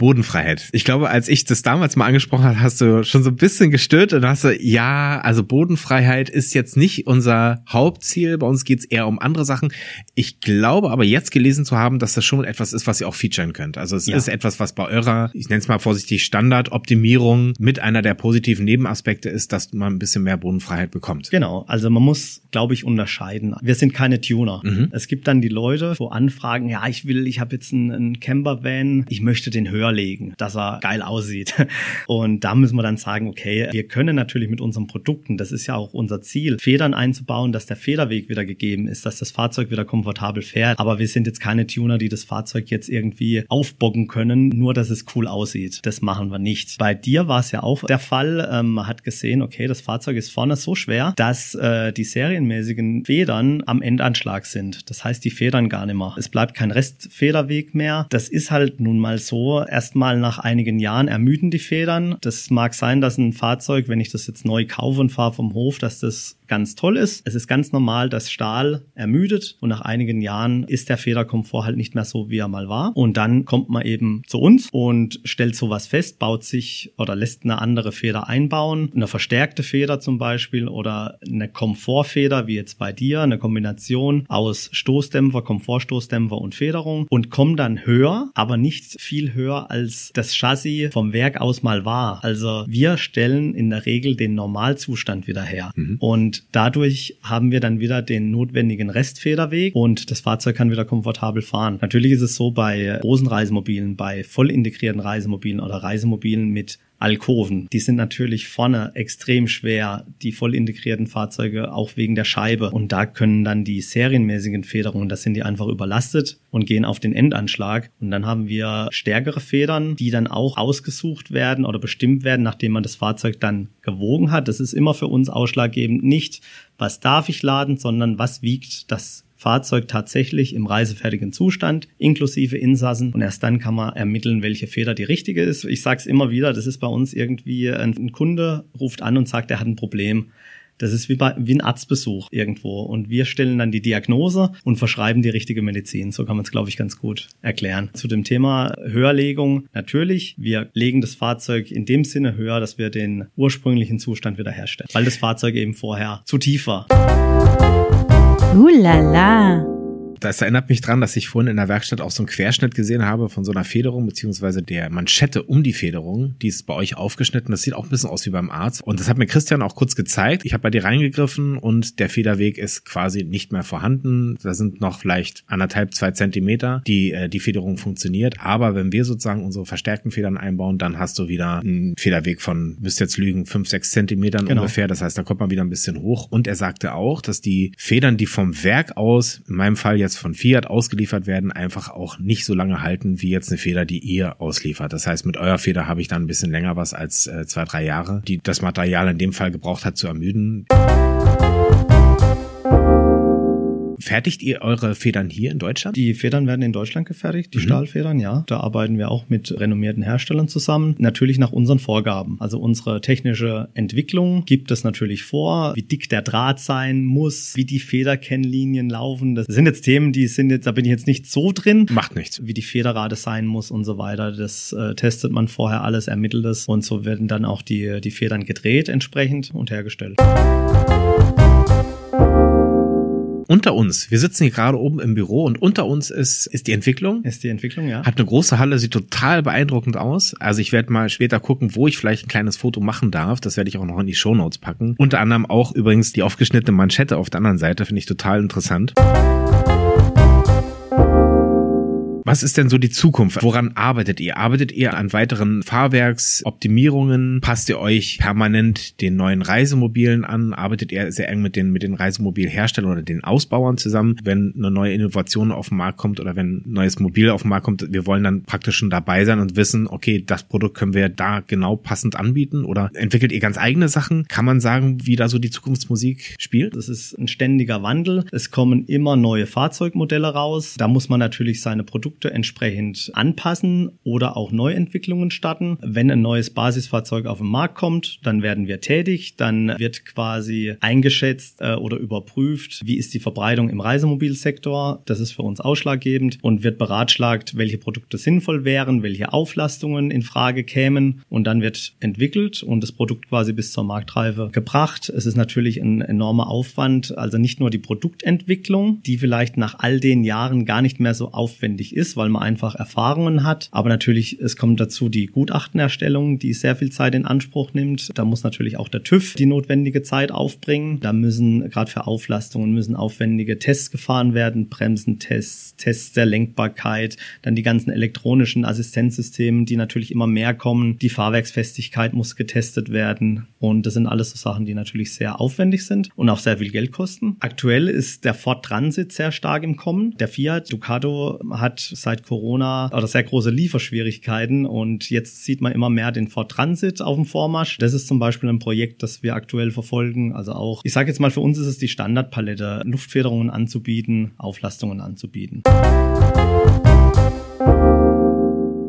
Bodenfreiheit. Ich glaube, als ich das damals mal angesprochen habe, hast du schon so ein bisschen gestört und hast du, ja, also Bodenfreiheit ist jetzt nicht unser Hauptziel. Bei uns geht's eher um andere Sachen. Ich glaube aber jetzt gelesen zu haben, dass das schon etwas ist, was ihr auch featuren könnt. Also es Ja. ist etwas, was bei eurer, ich nenne es mal vorsichtig, Standardoptimierung mit einer der positiven Nebenaspekte ist, dass man ein bisschen mehr Bodenfreiheit bekommt. Genau, also man muss, glaube ich, unterscheiden. Wir sind keine Tuner. Mhm. Es gibt dann die Leute, wo anfragen, ja, ich will, ich habe jetzt einen, einen Campervan, ich möchte den höher legen, dass er geil aussieht. Und da müssen wir dann sagen, okay, wir können natürlich mit unseren Produkten, das ist ja auch unser Ziel, Federn einzubauen, dass der Federweg wieder gegeben ist, dass das Fahrzeug wieder komfortabel fährt. Aber wir sind jetzt keine Tuner, die das Fahrzeug jetzt irgendwie aufbocken können, nur dass es cool aussieht. Das machen wir nicht. Bei dir war es ja auch der Fall. Ähm, man hat gesehen, okay, das Fahrzeug ist vorne so schwer, dass äh, die serienmäßigen Federn am Endanschlag sind. Das heißt, die Federn gar nicht mehr. Es bleibt kein Restfederweg mehr. Das ist halt nun mal so. Erstmal nach einigen Jahren ermüden die Federn. Das mag sein, dass ein Fahrzeug, wenn ich das jetzt neu kaufe und fahre vom Hof, dass das ganz toll ist. Es ist ganz normal, dass Stahl ermüdet und nach einigen Jahren ist der Federkomfort halt nicht mehr so, wie er mal war. Und dann kommt man eben zu uns und stellt sowas fest, baut sich oder lässt eine andere Feder einbauen, eine verstärkte Feder zum Beispiel oder eine Komfortfeder, wie jetzt bei dir, eine Kombination aus Stoßdämpfer, Komfortstoßdämpfer und Federung und kommt dann höher, aber nicht viel höher als das Chassis vom Werk aus mal war. Also wir stellen in der Regel den Normalzustand wieder her. Und dadurch haben wir dann wieder den notwendigen Restfederweg und das Fahrzeug kann wieder komfortabel fahren. Natürlich ist es so bei großen Reisemobilen, bei voll integrierten Reisemobilen oder Reisemobilen mit Alkoven. Die sind natürlich vorne extrem schwer, die voll integrierten Fahrzeuge, auch wegen der Scheibe. Und da können dann die serienmäßigen Federungen, da sind die einfach überlastet und gehen auf den Endanschlag. Und dann haben wir stärkere Federn, die dann auch ausgesucht werden oder bestimmt werden, nachdem man das Fahrzeug dann gewogen hat. Das ist immer für uns ausschlaggebend nicht, was darf ich laden, sondern was wiegt das Fahrzeug tatsächlich im reisefertigen Zustand, inklusive Insassen. Und erst dann kann man ermitteln, welche Feder die richtige ist. Ich sage es immer wieder, das ist bei uns irgendwie, ein, ein Kunde ruft an und sagt, er hat ein Problem. Das ist wie, bei, wie ein Arztbesuch irgendwo. Und wir stellen dann die Diagnose und verschreiben die richtige Medizin. So kann man es, glaube ich, ganz gut erklären. Zu dem Thema Höherlegung. Natürlich, wir legen das Fahrzeug in dem Sinne höher, dass wir den ursprünglichen Zustand wiederherstellen. Weil das Fahrzeug eben vorher zu tief war. Uh la la. Das erinnert mich dran, dass ich vorhin in der Werkstatt auch so einen Querschnitt gesehen habe von so einer Federung, beziehungsweise der Manschette um die Federung. Die ist bei euch aufgeschnitten. Das sieht auch ein bisschen aus wie beim Arzt. Und das hat mir Christian auch kurz gezeigt. Ich habe bei dir reingegriffen und der Federweg ist quasi nicht mehr vorhanden. Da sind noch vielleicht anderthalb, zwei Zentimeter, die äh, die Federung funktioniert. Aber wenn wir sozusagen unsere verstärkten Federn einbauen, dann hast du wieder einen Federweg von, müsst jetzt lügen, fünf, sechs Zentimetern Genau. ungefähr. Das heißt, da kommt man wieder ein bisschen hoch. Und er sagte auch, dass die Federn, die vom Werk aus, in meinem Fall jetzt von Fiat ausgeliefert werden, einfach auch nicht so lange halten wie jetzt eine Feder, die ihr ausliefert. Das heißt, mit eurer Feder habe ich dann ein bisschen länger was als äh, zwei, drei Jahre, die das Material in dem Fall gebraucht hat zu ermüden. Fertigt ihr eure Federn hier in Deutschland? Die Federn werden in Deutschland gefertigt, die Mhm. Stahlfedern, ja. Da arbeiten wir auch mit renommierten Herstellern zusammen. Natürlich nach unseren Vorgaben. Also unsere technische Entwicklung gibt es natürlich vor, wie dick der Draht sein muss, wie die Federkennlinien laufen. Das sind jetzt Themen, die sind jetzt, da bin ich jetzt nicht so drin. Macht nichts. Wie die Federrate sein muss und so weiter. Das äh, testet man vorher alles, ermittelt es und so werden dann auch die, die Federn gedreht entsprechend und hergestellt. Unter uns, wir sitzen hier gerade oben im Büro und unter uns ist, ist die Entwicklung. Ist die Entwicklung, ja. Hat eine große Halle, sieht total beeindruckend aus. Also ich werde mal später gucken, wo ich vielleicht ein kleines Foto machen darf. Das werde ich auch noch in die Shownotes packen. Unter anderem auch übrigens die aufgeschnittene Manschette auf der anderen Seite, finde ich total interessant. Was ist denn so die Zukunft? Woran arbeitet ihr? Arbeitet ihr an weiteren Fahrwerksoptimierungen? Passt ihr euch permanent den neuen Reisemobilen an? Arbeitet ihr sehr eng mit den, mit den Reisemobilherstellern oder den Ausbauern zusammen? Wenn eine neue Innovation auf den Markt kommt oder wenn ein neues Mobil auf den Markt kommt, wir wollen dann praktisch schon dabei sein und wissen, okay, das Produkt können wir da genau passend anbieten oder entwickelt ihr ganz eigene Sachen? Kann man sagen, wie da so die Zukunftsmusik spielt? Das ist ein ständiger Wandel. Es kommen immer neue Fahrzeugmodelle raus. Da muss man natürlich seine Produkte entsprechend anpassen oder auch Neuentwicklungen starten. Wenn ein neues Basisfahrzeug auf den Markt kommt, dann werden wir tätig. Dann wird quasi eingeschätzt äh, oder überprüft, wie ist die Verbreitung im Reisemobilsektor. Das ist für uns ausschlaggebend und wird beratschlagt, welche Produkte sinnvoll wären, welche Auflastungen in Frage kämen. Und dann wird entwickelt und das Produkt quasi bis zur Marktreife gebracht. Es ist natürlich ein enormer Aufwand, also nicht nur die Produktentwicklung, die vielleicht nach all den Jahren gar nicht mehr so aufwendig ist, weil man einfach Erfahrungen hat. Aber natürlich, es kommt dazu die Gutachtenerstellung, die sehr viel Zeit in Anspruch nimmt. Da muss natürlich auch der TÜV die notwendige Zeit aufbringen. Da müssen gerade für Auflastungen müssen aufwendige Tests gefahren werden, Bremsentests, Tests der Lenkbarkeit, dann die ganzen elektronischen Assistenzsystemen, die natürlich immer mehr kommen. Die Fahrwerksfestigkeit muss getestet werden. Und das sind alles so Sachen, die natürlich sehr aufwendig sind und auch sehr viel Geld kosten. Aktuell ist der Ford Transit sehr stark im Kommen. Der Fiat Ducato hat seit Corona oder sehr große Lieferschwierigkeiten und jetzt sieht man immer mehr den Ford Transit auf dem Vormarsch. Das ist zum Beispiel ein Projekt, das wir aktuell verfolgen. Also auch, ich sage jetzt mal, für uns ist es die Standardpalette, Luftfederungen anzubieten, Auflastungen anzubieten.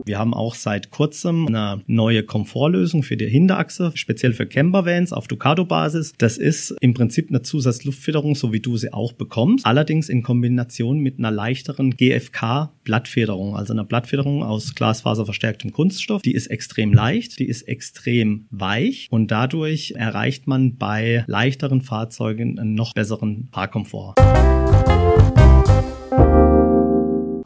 Wir haben auch seit kurzem eine neue Komfortlösung für die Hinterachse, speziell für Campervans auf Ducato-Basis. Das ist im Prinzip eine Zusatzluftfederung, so wie du sie auch bekommst. Allerdings in Kombination mit einer leichteren GFK-Blattfederung, also einer Blattfederung aus glasfaserverstärktem Kunststoff. Die ist extrem leicht, die ist extrem weich und dadurch erreicht man bei leichteren Fahrzeugen einen noch besseren Fahrkomfort.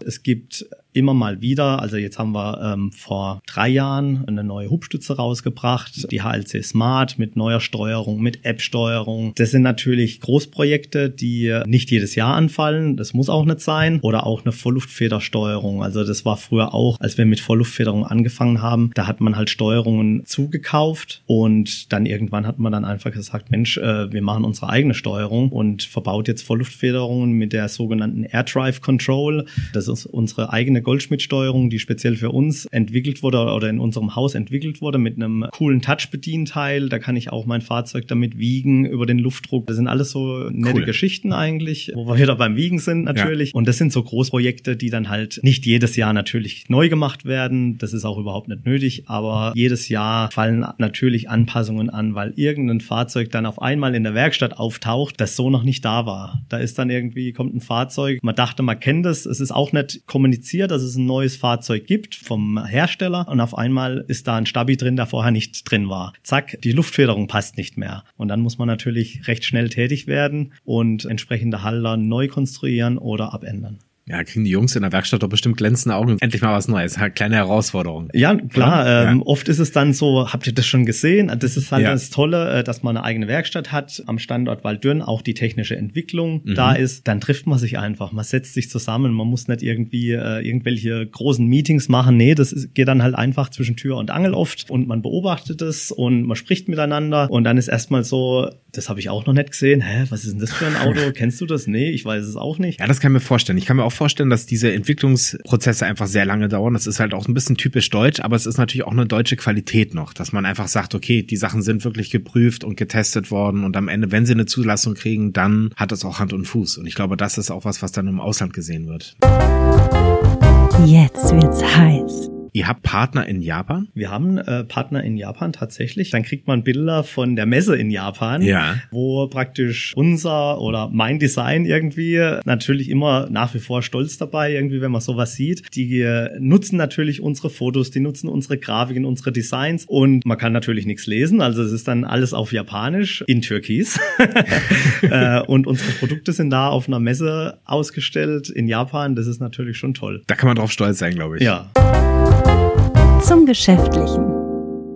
Es gibt immer mal wieder, also jetzt haben wir ähm, vor drei Jahren eine neue Hubstütze rausgebracht, die HLC Smart mit neuer Steuerung, mit App-Steuerung. Das sind natürlich Großprojekte, die nicht jedes Jahr anfallen, das muss auch nicht sein. Oder auch eine Vollluftfedersteuerung. Also das war früher auch, als wir mit Vollluftfederung angefangen haben, da hat man halt Steuerungen zugekauft und dann irgendwann hat man dann einfach gesagt, Mensch, äh, wir machen unsere eigene Steuerung und verbaut jetzt Vollluftfederungen mit der sogenannten Air Drive Control. Das ist unsere eigene Goldschmidt-Steuerung, die speziell für uns entwickelt wurde oder in unserem Haus entwickelt wurde mit einem coolen Touch-Bedienteil. Da kann ich auch mein Fahrzeug damit wiegen über den Luftdruck. Das sind alles so nette Cool. Geschichten eigentlich, wo wir wieder beim Wiegen sind natürlich. Und das sind so Großprojekte, die dann halt nicht jedes Jahr natürlich neu gemacht werden. Das ist auch überhaupt nicht nötig. Aber jedes Jahr fallen natürlich Anpassungen an, weil irgendein Fahrzeug dann auf einmal in der Werkstatt auftaucht, das so noch nicht da war. Da ist dann irgendwie, kommt ein Fahrzeug, man dachte, man kennt es, es ist auch nicht kommuniziert, dass es ein neues Fahrzeug gibt vom Hersteller und auf einmal ist da ein Stabi drin, der vorher nicht drin war. Zack, die Luftfederung passt nicht mehr. Und dann muss man natürlich recht schnell tätig werden und entsprechende Halter neu konstruieren oder abändern. Ja, kriegen die Jungs in der Werkstatt doch bestimmt glänzende Augen. Endlich mal was Neues. Kleine Herausforderung. Ja, klar. Ja. Ähm, oft ist es dann so, habt ihr das schon gesehen? Das ist halt Ja. das Tolle, äh, dass man eine eigene Werkstatt hat am Standort Waldürn, auch die technische Entwicklung Mhm. da ist. Dann trifft man sich einfach. Man setzt sich zusammen. Man muss nicht irgendwie äh, irgendwelche großen Meetings machen. Nee, das ist, geht dann halt einfach zwischen Tür und Angel oft und man beobachtet es und man spricht miteinander und dann ist erstmal so, das habe ich auch noch nicht gesehen. Hä, was ist denn das für ein Auto? Kennst du das? Nee, ich weiß es auch nicht. Ja, das kann ich mir vorstellen. Ich kann mir auch vorstellen, dass diese Entwicklungsprozesse einfach sehr lange dauern. Das ist halt auch ein bisschen typisch deutsch, aber es ist natürlich auch eine deutsche Qualität noch, dass man einfach sagt, okay, die Sachen sind wirklich geprüft und getestet worden und am Ende, wenn sie eine Zulassung kriegen, dann hat es auch Hand und Fuß. Und ich glaube, das ist auch was, was dann im Ausland gesehen wird. Jetzt wird's heiß. Ihr habt Partner in Japan? Wir haben äh, Partner in Japan tatsächlich. Dann kriegt man Bilder von der Messe in Japan, Ja. wo praktisch unser oder mein Design irgendwie natürlich immer nach wie vor stolz dabei, irgendwie, wenn man sowas sieht. Die nutzen natürlich unsere Fotos, die nutzen unsere Grafiken, unsere Designs und man kann natürlich nichts lesen. Also es ist dann alles auf Japanisch in Türkis. äh, und unsere Produkte sind da auf einer Messe ausgestellt in Japan. Das ist natürlich schon toll. Da kann man drauf stolz sein, glaube ich. Ja. Zum Geschäftlichen.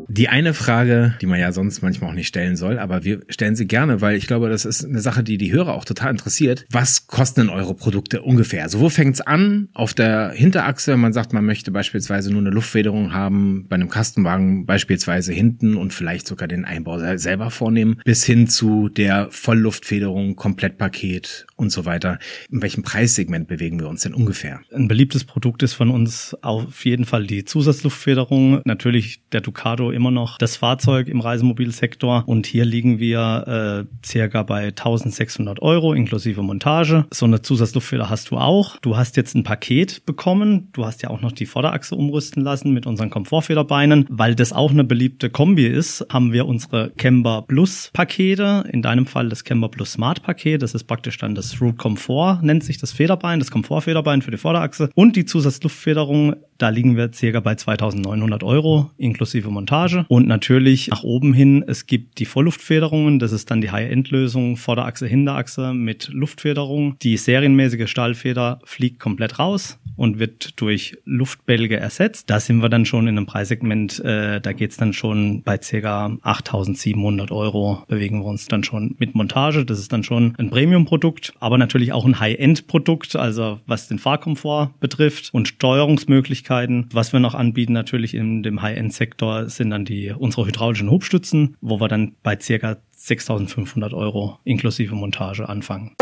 Die eine Frage, die man ja sonst manchmal auch nicht stellen soll, aber wir stellen sie gerne, weil ich glaube, das ist eine Sache, die die Hörer auch total interessiert. Was kosten denn eure Produkte ungefähr? Also wo fängt's an? Auf der Hinterachse, man sagt, man möchte beispielsweise nur eine Luftfederung haben, bei einem Kastenwagen beispielsweise hinten und vielleicht sogar den Einbau sel- selber vornehmen, bis hin zu der Vollluftfederung, Komplettpaket und so weiter. In welchem Preissegment bewegen wir uns denn ungefähr? Ein beliebtes Produkt ist von uns auf jeden Fall die Zusatzluftfederung. Natürlich der Ducato immer noch das Fahrzeug im Reisemobilsektor. Und hier liegen wir äh, circa bei 1600 Euro inklusive Montage. So eine Zusatzluftfeder hast du auch. Du hast jetzt ein Paket bekommen. Du hast ja auch noch die Vorderachse umrüsten lassen mit unseren Komfortfederbeinen. Weil das auch eine beliebte Kombi ist, haben wir unsere Camber Plus Pakete. In deinem Fall das Camber Plus Smart Paket. Das ist praktisch dann das Root Comfort, nennt sich das Federbein, das Komfortfederbein für die Vorderachse. Und die Zusatzluftfederung, da liegen wir circa bei 2900 Euro inklusive Montage. Und natürlich nach oben hin, es gibt die Vollluftfederungen. Das ist dann die High-End-Lösung, Vorderachse, Hinterachse mit Luftfederung. Die serienmäßige Stahlfeder fliegt komplett raus und wird durch Luftbälge ersetzt. Da sind wir dann schon in einem Preissegment, äh, da geht's dann schon bei ca. 8700 Euro bewegen wir uns dann schon mit Montage. Das ist dann schon ein Premium-Produkt, aber natürlich auch ein High-End-Produkt, also was den Fahrkomfort betrifft und Steuerungsmöglichkeiten. Was wir noch anbieten natürlich in dem High-End-Sektor sind dann die unsere hydraulischen Hubstützen, wo wir dann bei ca. 6500 Euro inklusive Montage anfangen.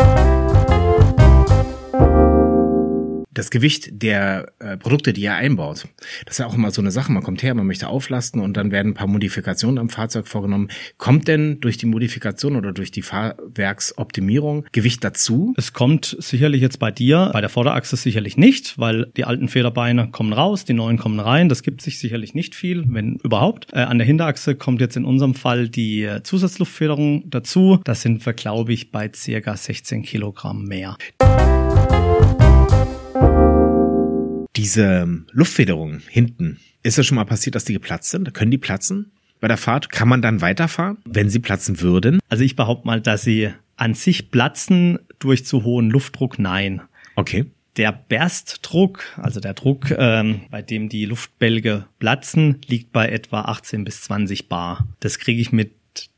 Das Gewicht der äh, Produkte, die ihr einbaut, das ist ja auch immer so eine Sache. Man kommt her, man möchte auflasten und dann werden ein paar Modifikationen am Fahrzeug vorgenommen. Kommt denn durch die Modifikation oder durch die Fahrwerksoptimierung Gewicht dazu? Es kommt sicherlich jetzt bei dir, bei der Vorderachse sicherlich nicht, weil die alten Federbeine kommen raus, die neuen kommen rein. Das gibt sich sicherlich nicht viel, wenn überhaupt. Äh, an der Hinterachse kommt jetzt in unserem Fall die äh, Zusatzluftfederung dazu. Da sind wir, glaube ich, bei circa 16 Kilogramm mehr. Diese Luftfederung hinten, ist es schon mal passiert, dass die geplatzt sind? Können die platzen? Bei der Fahrt kann man dann weiterfahren, wenn sie platzen würden? Also ich behaupte mal, dass sie an sich platzen durch zu hohen Luftdruck. Nein. Okay. Der Berstdruck, also der Druck, ähm, bei dem die Luftbälge platzen, liegt bei etwa 18 bis 20 Bar. Das kriege ich mit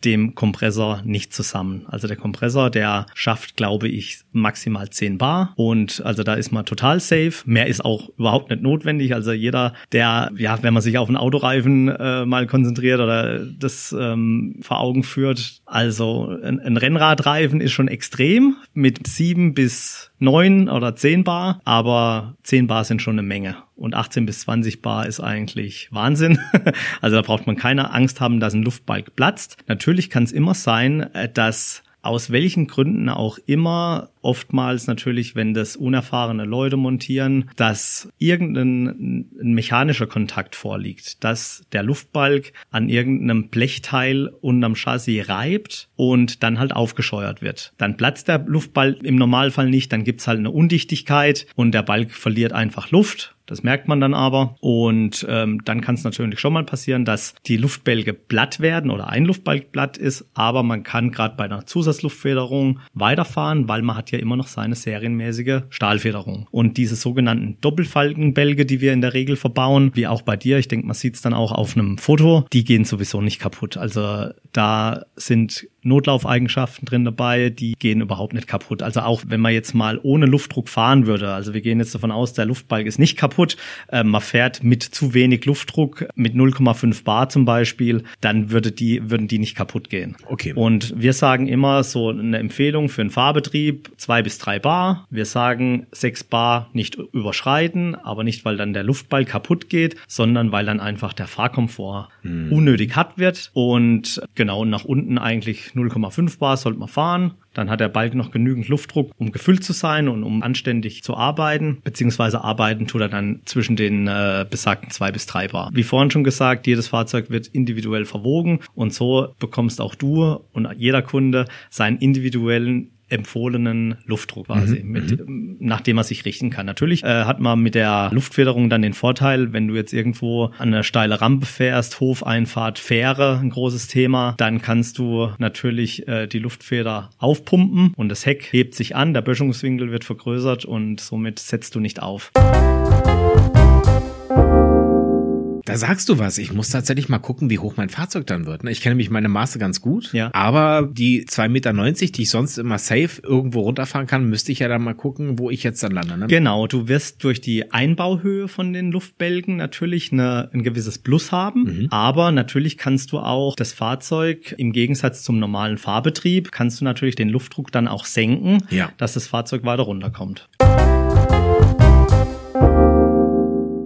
dem Kompressor nicht zusammen. Also der Kompressor, der schafft, glaube ich, maximal 10 Bar und also da ist man total safe. Mehr ist auch überhaupt nicht notwendig. Also jeder, der, ja, wenn man sich auf einen Autoreifen äh, mal konzentriert oder das ähm, vor Augen führt, also ein, ein Rennradreifen ist schon extrem mit 7 bis 9 oder 10 Bar, aber 10 Bar sind schon eine Menge. Und 18 bis 20 Bar ist eigentlich Wahnsinn. also da braucht man keine Angst haben, dass ein Luftbalg platzt. Natürlich kann es immer sein, äh, dass aus welchen Gründen auch immer oftmals natürlich, wenn das unerfahrene Leute montieren, dass irgendein mechanischer Kontakt vorliegt, dass der Luftbalg an irgendeinem Blechteil unterm Chassis reibt und dann halt aufgescheuert wird. Dann platzt der Luftbalg im Normalfall nicht, dann gibt's halt eine Undichtigkeit und der Balg verliert einfach Luft das merkt man dann aber. Und ähm, dann kann es natürlich schon mal passieren, dass die Luftbälge platt werden oder ein Luftbalg platt ist. Aber man kann gerade bei einer Zusatzluftfederung weiterfahren, weil man hat ja immer noch seine serienmäßige Stahlfederung. Und diese sogenannten Doppelfalkenbälge, die wir in der Regel verbauen, wie auch bei dir, ich denke, man sieht es dann auch auf einem Foto, die gehen sowieso nicht kaputt. Also da sind Notlaufeigenschaften drin dabei, die gehen überhaupt nicht kaputt. Also auch wenn man jetzt mal ohne Luftdruck fahren würde, also wir gehen jetzt davon aus, der Luftbalg ist nicht kaputt, äh, man fährt mit zu wenig Luftdruck, mit 0,5 Bar zum Beispiel, dann würde die, würden die nicht kaputt gehen. Okay. Und wir sagen immer so eine Empfehlung für einen Fahrbetrieb, zwei bis drei Bar. Wir sagen sechs Bar nicht überschreiten, aber nicht, weil dann der Luftball kaputt geht, sondern weil dann einfach der Fahrkomfort hm. unnötig hart wird und genau nach unten eigentlich 0,5 Bar sollte man fahren. Dann hat der Balken noch genügend Luftdruck, um gefüllt zu sein und um anständig zu arbeiten. Beziehungsweise arbeiten tut er dann zwischen den äh, besagten zwei bis drei Bar. Wie vorhin schon gesagt, jedes Fahrzeug wird individuell verwogen und so bekommst auch du und jeder Kunde seinen individuellen empfohlenen Luftdruck quasi, mhm. mit, mhm. nach dem man sich richten kann. Natürlich äh, hat man mit der Luftfederung dann den Vorteil, wenn du jetzt irgendwo an eine steile Rampe fährst, Hofeinfahrt, Fähre, ein großes Thema, dann kannst du natürlich äh, die Luftfeder aufpumpen und das Heck hebt sich an, der Böschungswinkel wird vergrößert und somit setzt du nicht auf. Da sagst du was. Ich muss tatsächlich mal gucken, wie hoch mein Fahrzeug dann wird. Ne? Ich kenne nämlich meine Maße ganz gut. Ja. Aber die 2,90 Meter, die ich sonst immer safe irgendwo runterfahren kann, müsste ich ja dann mal gucken, wo ich jetzt dann lande. Ne? Genau, du wirst durch die Einbauhöhe von den Luftbälgen natürlich eine, ein gewisses Plus haben. Mhm. Aber natürlich kannst du auch das Fahrzeug im Gegensatz zum normalen Fahrbetrieb, kannst du natürlich den Luftdruck dann auch senken, ja. dass das Fahrzeug weiter runterkommt.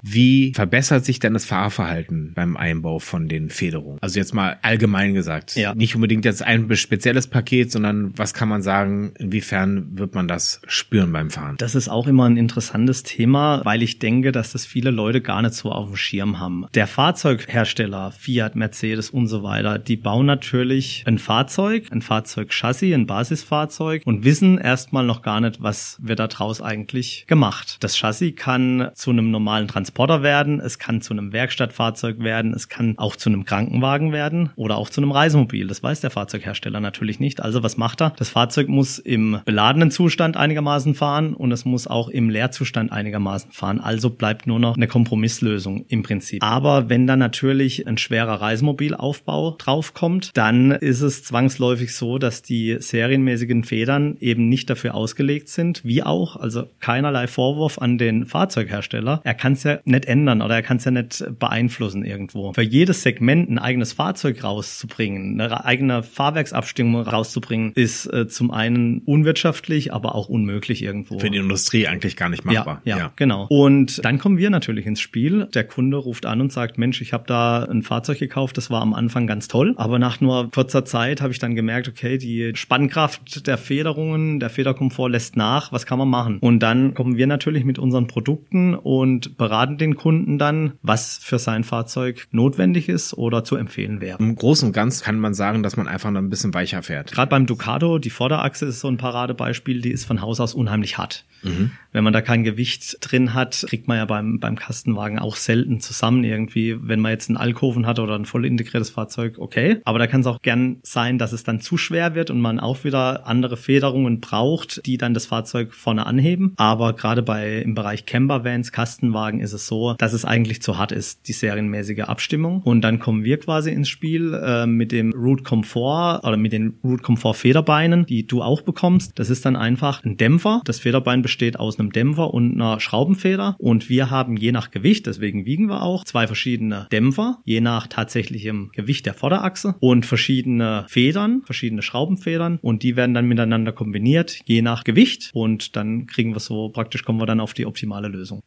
Wie verbessert sich denn das Fahrverhalten beim Einbau von den Federungen? Also jetzt mal allgemein gesagt. Ja. Nicht unbedingt jetzt ein spezielles Paket, sondern was kann man sagen, inwiefern wird man das spüren beim Fahren? Das ist auch immer ein interessantes Thema, weil ich denke, dass das viele Leute gar nicht so auf dem Schirm haben. Der Fahrzeughersteller, Fiat, Mercedes und so weiter, die bauen natürlich ein Fahrzeug, ein Fahrzeugchassis, ein Basisfahrzeug und wissen erstmal noch gar nicht, was wird da draus eigentlich gemacht. Das Chassis kann zu einem normalen Transport Transporter werden, es kann zu einem Werkstattfahrzeug werden, es kann auch zu einem Krankenwagen werden oder auch zu einem Reisemobil. Das weiß der Fahrzeughersteller natürlich nicht. Also was macht er? Das Fahrzeug muss im beladenen Zustand einigermaßen fahren und es muss auch im Leerzustand einigermaßen fahren. Also bleibt nur noch eine Kompromisslösung im Prinzip. Aber wenn dann natürlich ein schwerer Reisemobilaufbau draufkommt, dann ist es zwangsläufig so, dass die serienmäßigen Federn eben nicht dafür ausgelegt sind, wie auch, also keinerlei Vorwurf an den Fahrzeughersteller. Er kann es ja nicht ändern oder er kann es ja nicht beeinflussen irgendwo. Für jedes Segment ein eigenes Fahrzeug rauszubringen, eine eigene Fahrwerksabstimmung rauszubringen, ist äh, zum einen unwirtschaftlich, aber auch unmöglich irgendwo. Für die Industrie eigentlich gar nicht machbar. Ja, ja, ja. genau. Und dann kommen wir natürlich ins Spiel. Der Kunde ruft an und sagt, Mensch, ich habe da ein Fahrzeug gekauft, das war am Anfang ganz toll, aber nach nur kurzer Zeit habe ich dann gemerkt, okay, die Spannkraft der Federungen, der Federkomfort lässt nach, was kann man machen? Und dann kommen wir natürlich mit unseren Produkten und beraten den Kunden dann, was für sein Fahrzeug notwendig ist oder zu empfehlen wäre. Im Großen und Ganzen kann man sagen, dass man einfach noch ein bisschen weicher fährt. Gerade beim Ducato, die Vorderachse ist so ein Paradebeispiel, die ist von Haus aus unheimlich hart. Mhm. Wenn man da kein Gewicht drin hat, kriegt man ja beim, beim Kastenwagen auch selten zusammen irgendwie. Wenn man jetzt einen Alkoven hat oder ein voll integriertes Fahrzeug, okay. Aber da kann es auch gern sein, dass es dann zu schwer wird und man auch wieder andere Federungen braucht, die dann das Fahrzeug vorne anheben. Aber gerade bei im Bereich Campervans, Kastenwagen ist es so, dass es eigentlich zu hart ist, die serienmäßige Abstimmung. Und dann kommen wir quasi ins Spiel äh, mit dem Root Comfort oder mit den Root Comfort Federbeinen, die du auch bekommst. Das ist dann einfach ein Dämpfer. Das Federbein besteht aus einem Dämpfer und einer Schraubenfeder. Und wir haben je nach Gewicht, deswegen wiegen wir auch, zwei verschiedene Dämpfer, je nach tatsächlichem Gewicht der Vorderachse und verschiedene Federn, verschiedene Schraubenfedern. Und die werden dann miteinander kombiniert, je nach Gewicht. Und dann kriegen wir so, praktisch kommen wir dann auf die optimale Lösung.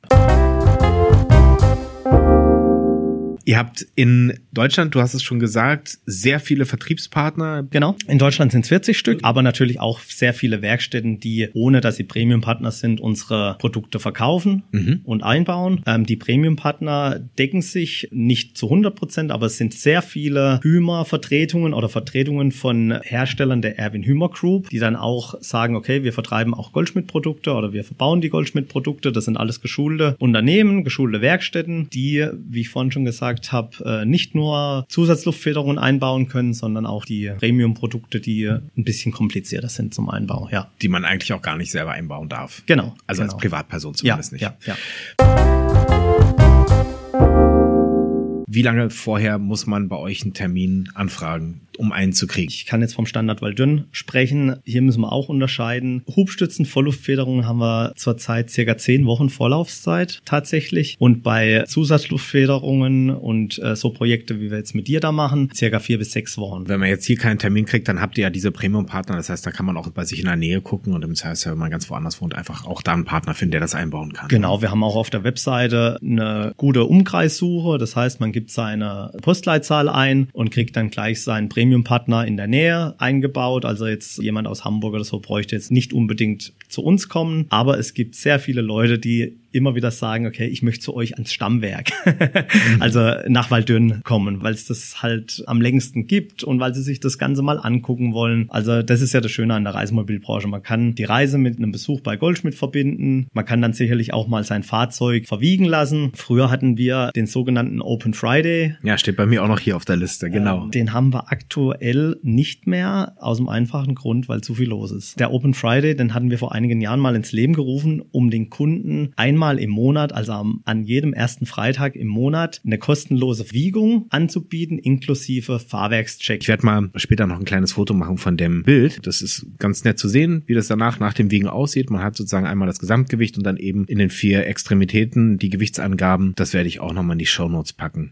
Ihr habt in Deutschland, du hast es schon gesagt, sehr viele Vertriebspartner. Genau. In Deutschland sind es 40 Stück, aber natürlich auch sehr viele Werkstätten, die, ohne dass sie Premium-Partner sind, unsere Produkte verkaufen Mhm. und einbauen. Ähm, die Premium-Partner decken sich nicht zu 100 Prozent, aber es sind sehr viele Hümer-Vertretungen oder Vertretungen von Herstellern der Erwin Hümer Group, die dann auch sagen, okay, wir vertreiben auch Goldschmidt-Produkte oder wir verbauen die Goldschmidt-Produkte. Das sind alles geschulte Unternehmen, geschulte Werkstätten, die, wie ich vorhin schon gesagt habe, äh, nicht nur Zusatzluftfederungen einbauen können, sondern auch die Premium-Produkte, die ein bisschen komplizierter sind zum Einbau. Ja, Die man eigentlich auch gar nicht selber einbauen darf. genau. Also genau. als Privatperson ja, zumindest nicht. ja, ja. Wie lange vorher muss man bei euch einen Termin anfragen, um einen zu kriegen? Ich kann jetzt vom Standard Waldünn sprechen. Hier müssen wir auch unterscheiden. Hubstützen, Vollluftfederungen haben wir zurzeit circa zehn Wochen Vorlaufzeit tatsächlich. Und bei Zusatzluftfederungen und äh, so Projekte, wie wir jetzt mit dir da machen, circa vier bis sechs Wochen. Wenn man jetzt hier keinen Termin kriegt, dann habt ihr ja diese Premium-Partner. Das heißt, da kann man auch bei sich in der Nähe gucken und im Zweifelsfall, wenn man ganz woanders wohnt, einfach auch da einen Partner finden, der das einbauen kann. Genau, wir haben auch auf der Webseite eine gute Umkreissuche. Das heißt, man gibt seine Postleitzahl ein und kriegt dann gleich seinen Premium-Partner in der Nähe eingebaut. Also jetzt jemand aus Hamburg oder so bräuchte jetzt nicht unbedingt zu uns kommen. Aber es gibt sehr viele Leute, die immer wieder sagen, okay, ich möchte zu euch ans Stammwerk, also nach Waldürn kommen, weil es das halt am längsten gibt und weil sie sich das Ganze mal angucken wollen. Also das ist ja das Schöne an der Reisemobilbranche. Man kann die Reise mit einem Besuch bei Goldschmidt verbinden. Man kann dann sicherlich auch mal sein Fahrzeug verwiegen lassen. Früher hatten wir den sogenannten Open Friday. Ja, steht bei mir auch noch hier auf der Liste, genau. Ähm, Den haben wir aktuell nicht mehr, aus dem einfachen Grund, weil zu viel los ist. Der Open Friday, den hatten wir vor einigen Jahren mal ins Leben gerufen, um den Kunden einmal im Monat, also am, an jedem ersten Freitag im Monat, eine kostenlose Wiegung anzubieten, inklusive Fahrwerkscheck. Ich werde mal später noch ein kleines Foto machen von dem Bild. Das ist ganz nett zu sehen, wie das danach nach dem Wiegen aussieht. Man hat sozusagen einmal das Gesamtgewicht und dann eben in den vier Extremitäten die Gewichtsangaben. Das werde ich auch nochmal in die Shownotes packen.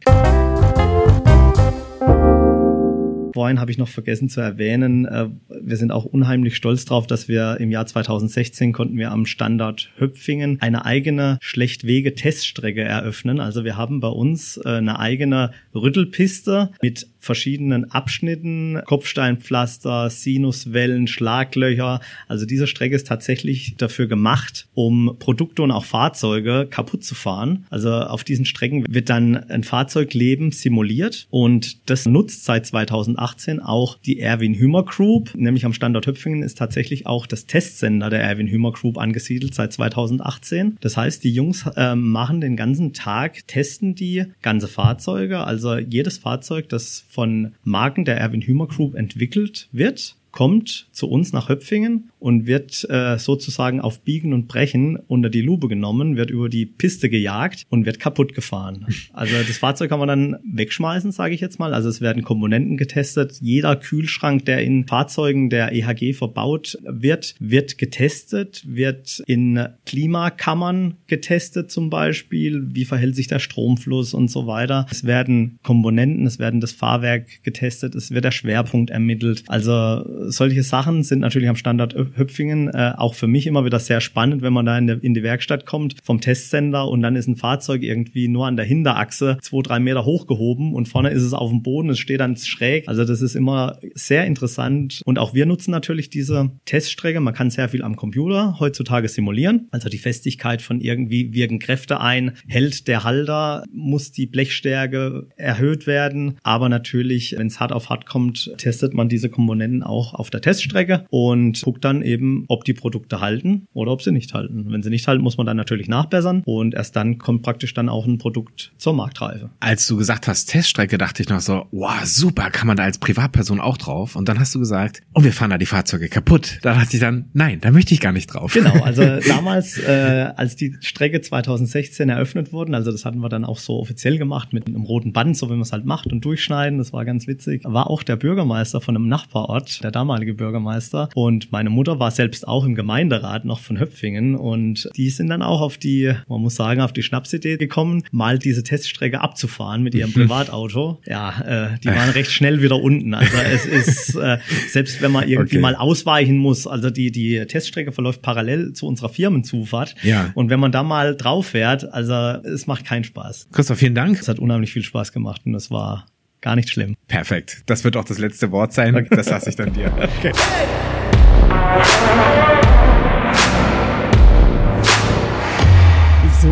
Vorhin habe ich noch vergessen zu erwähnen, äh, wir sind auch unheimlich stolz drauf, dass wir im Jahr 2016 konnten wir am Standort Höpfingen eine eigene Schlechtwege-Teststrecke eröffnen. Also wir haben bei uns äh, eine eigene Rüttelpiste mit verschiedenen Abschnitten, Kopfsteinpflaster, Sinuswellen, Schlaglöcher. Also diese Strecke ist tatsächlich dafür gemacht, um Produkte und auch Fahrzeuge kaputt zu fahren. Also auf diesen Strecken wird dann ein Fahrzeugleben simuliert und das nutzt seit 2018 auch die Erwin Hümer Group, nämlich am Standort Höpfingen ist tatsächlich auch das Testsender der Erwin Hümer Group angesiedelt seit 2018. Das heißt, die Jungs äh, machen den ganzen Tag, testen die ganze Fahrzeuge, also jedes Fahrzeug, das von Marken der Erwin Hümer Group entwickelt wird, kommt zu uns nach Höpfingen und wird äh, sozusagen auf Biegen und Brechen unter die Lupe genommen, wird über die Piste gejagt und wird kaputt gefahren. Also das Fahrzeug kann man dann wegschmeißen, sage ich jetzt mal. Also es werden Komponenten getestet. Jeder Kühlschrank, der in Fahrzeugen der EHG verbaut wird, wird getestet, wird in Klimakammern getestet zum Beispiel. Wie verhält sich der Stromfluss und so weiter. Es werden Komponenten, es werden das Fahrwerk getestet, es wird der Schwerpunkt ermittelt. Also solche Sachen sind natürlich am Standort Höpfingen äh, auch für mich immer wieder sehr spannend, wenn man da in, der, in die Werkstatt kommt vom Testsender und dann ist ein Fahrzeug irgendwie nur an der Hinterachse zwei, drei Meter hochgehoben und vorne ist es auf dem Boden, es steht dann schräg. Also das ist immer sehr interessant und auch wir nutzen natürlich diese Teststrecke. Man kann sehr viel am Computer heutzutage simulieren, also die Festigkeit von irgendwie wirken Kräfte ein, hält der Halter, muss die Blechstärke erhöht werden, aber natürlich, wenn es hart auf hart kommt, testet man diese Komponenten auch auf der Teststrecke und guckt dann eben, ob die Produkte halten oder ob sie nicht halten. Wenn sie nicht halten, muss man dann natürlich nachbessern und erst dann kommt praktisch dann auch ein Produkt zur Marktreife. Als du gesagt hast Teststrecke, dachte ich noch so, wow, super, kann man da als Privatperson auch drauf? Und dann hast du gesagt, oh, wir fahren da die Fahrzeuge kaputt. Da dachte ich dann, nein, da möchte ich gar nicht drauf. Genau, also damals, äh, als die Strecke 2016 eröffnet wurden, also das hatten wir dann auch so offiziell gemacht mit einem roten Band, so wie man es halt macht und durchschneiden, das war ganz witzig, war auch der Bürgermeister von einem Nachbarort, der damalige Bürgermeister. Und meine Mutter war selbst auch im Gemeinderat noch von Höpfingen und die sind dann auch auf die, man muss sagen, auf die Schnapsidee gekommen, mal diese Teststrecke abzufahren mit ihrem Privatauto. Ja, äh, die waren recht schnell wieder unten. Also es ist, äh, selbst wenn man irgendwie Okay. mal ausweichen muss, also die, die Teststrecke verläuft parallel zu unserer Firmenzufahrt. Ja. Und wenn man da mal drauf fährt, also es macht keinen Spaß. Christoph, vielen Dank. Es hat unheimlich viel Spaß gemacht und es war gar nicht schlimm. Perfekt. Das wird auch das letzte Wort sein. Das lasse ich dann dir.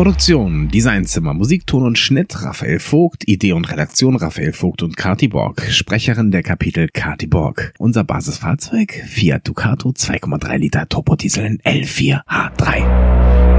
Produktion, Designzimmer, Musikton und Schnitt Raphael Vogt, Idee und Redaktion Raphael Vogt und Kati Borg, Sprecherin der Kapitel Kati Borg. Unser Basisfahrzeug Fiat Ducato 2,3 Liter Turbodiesel in L4 H3.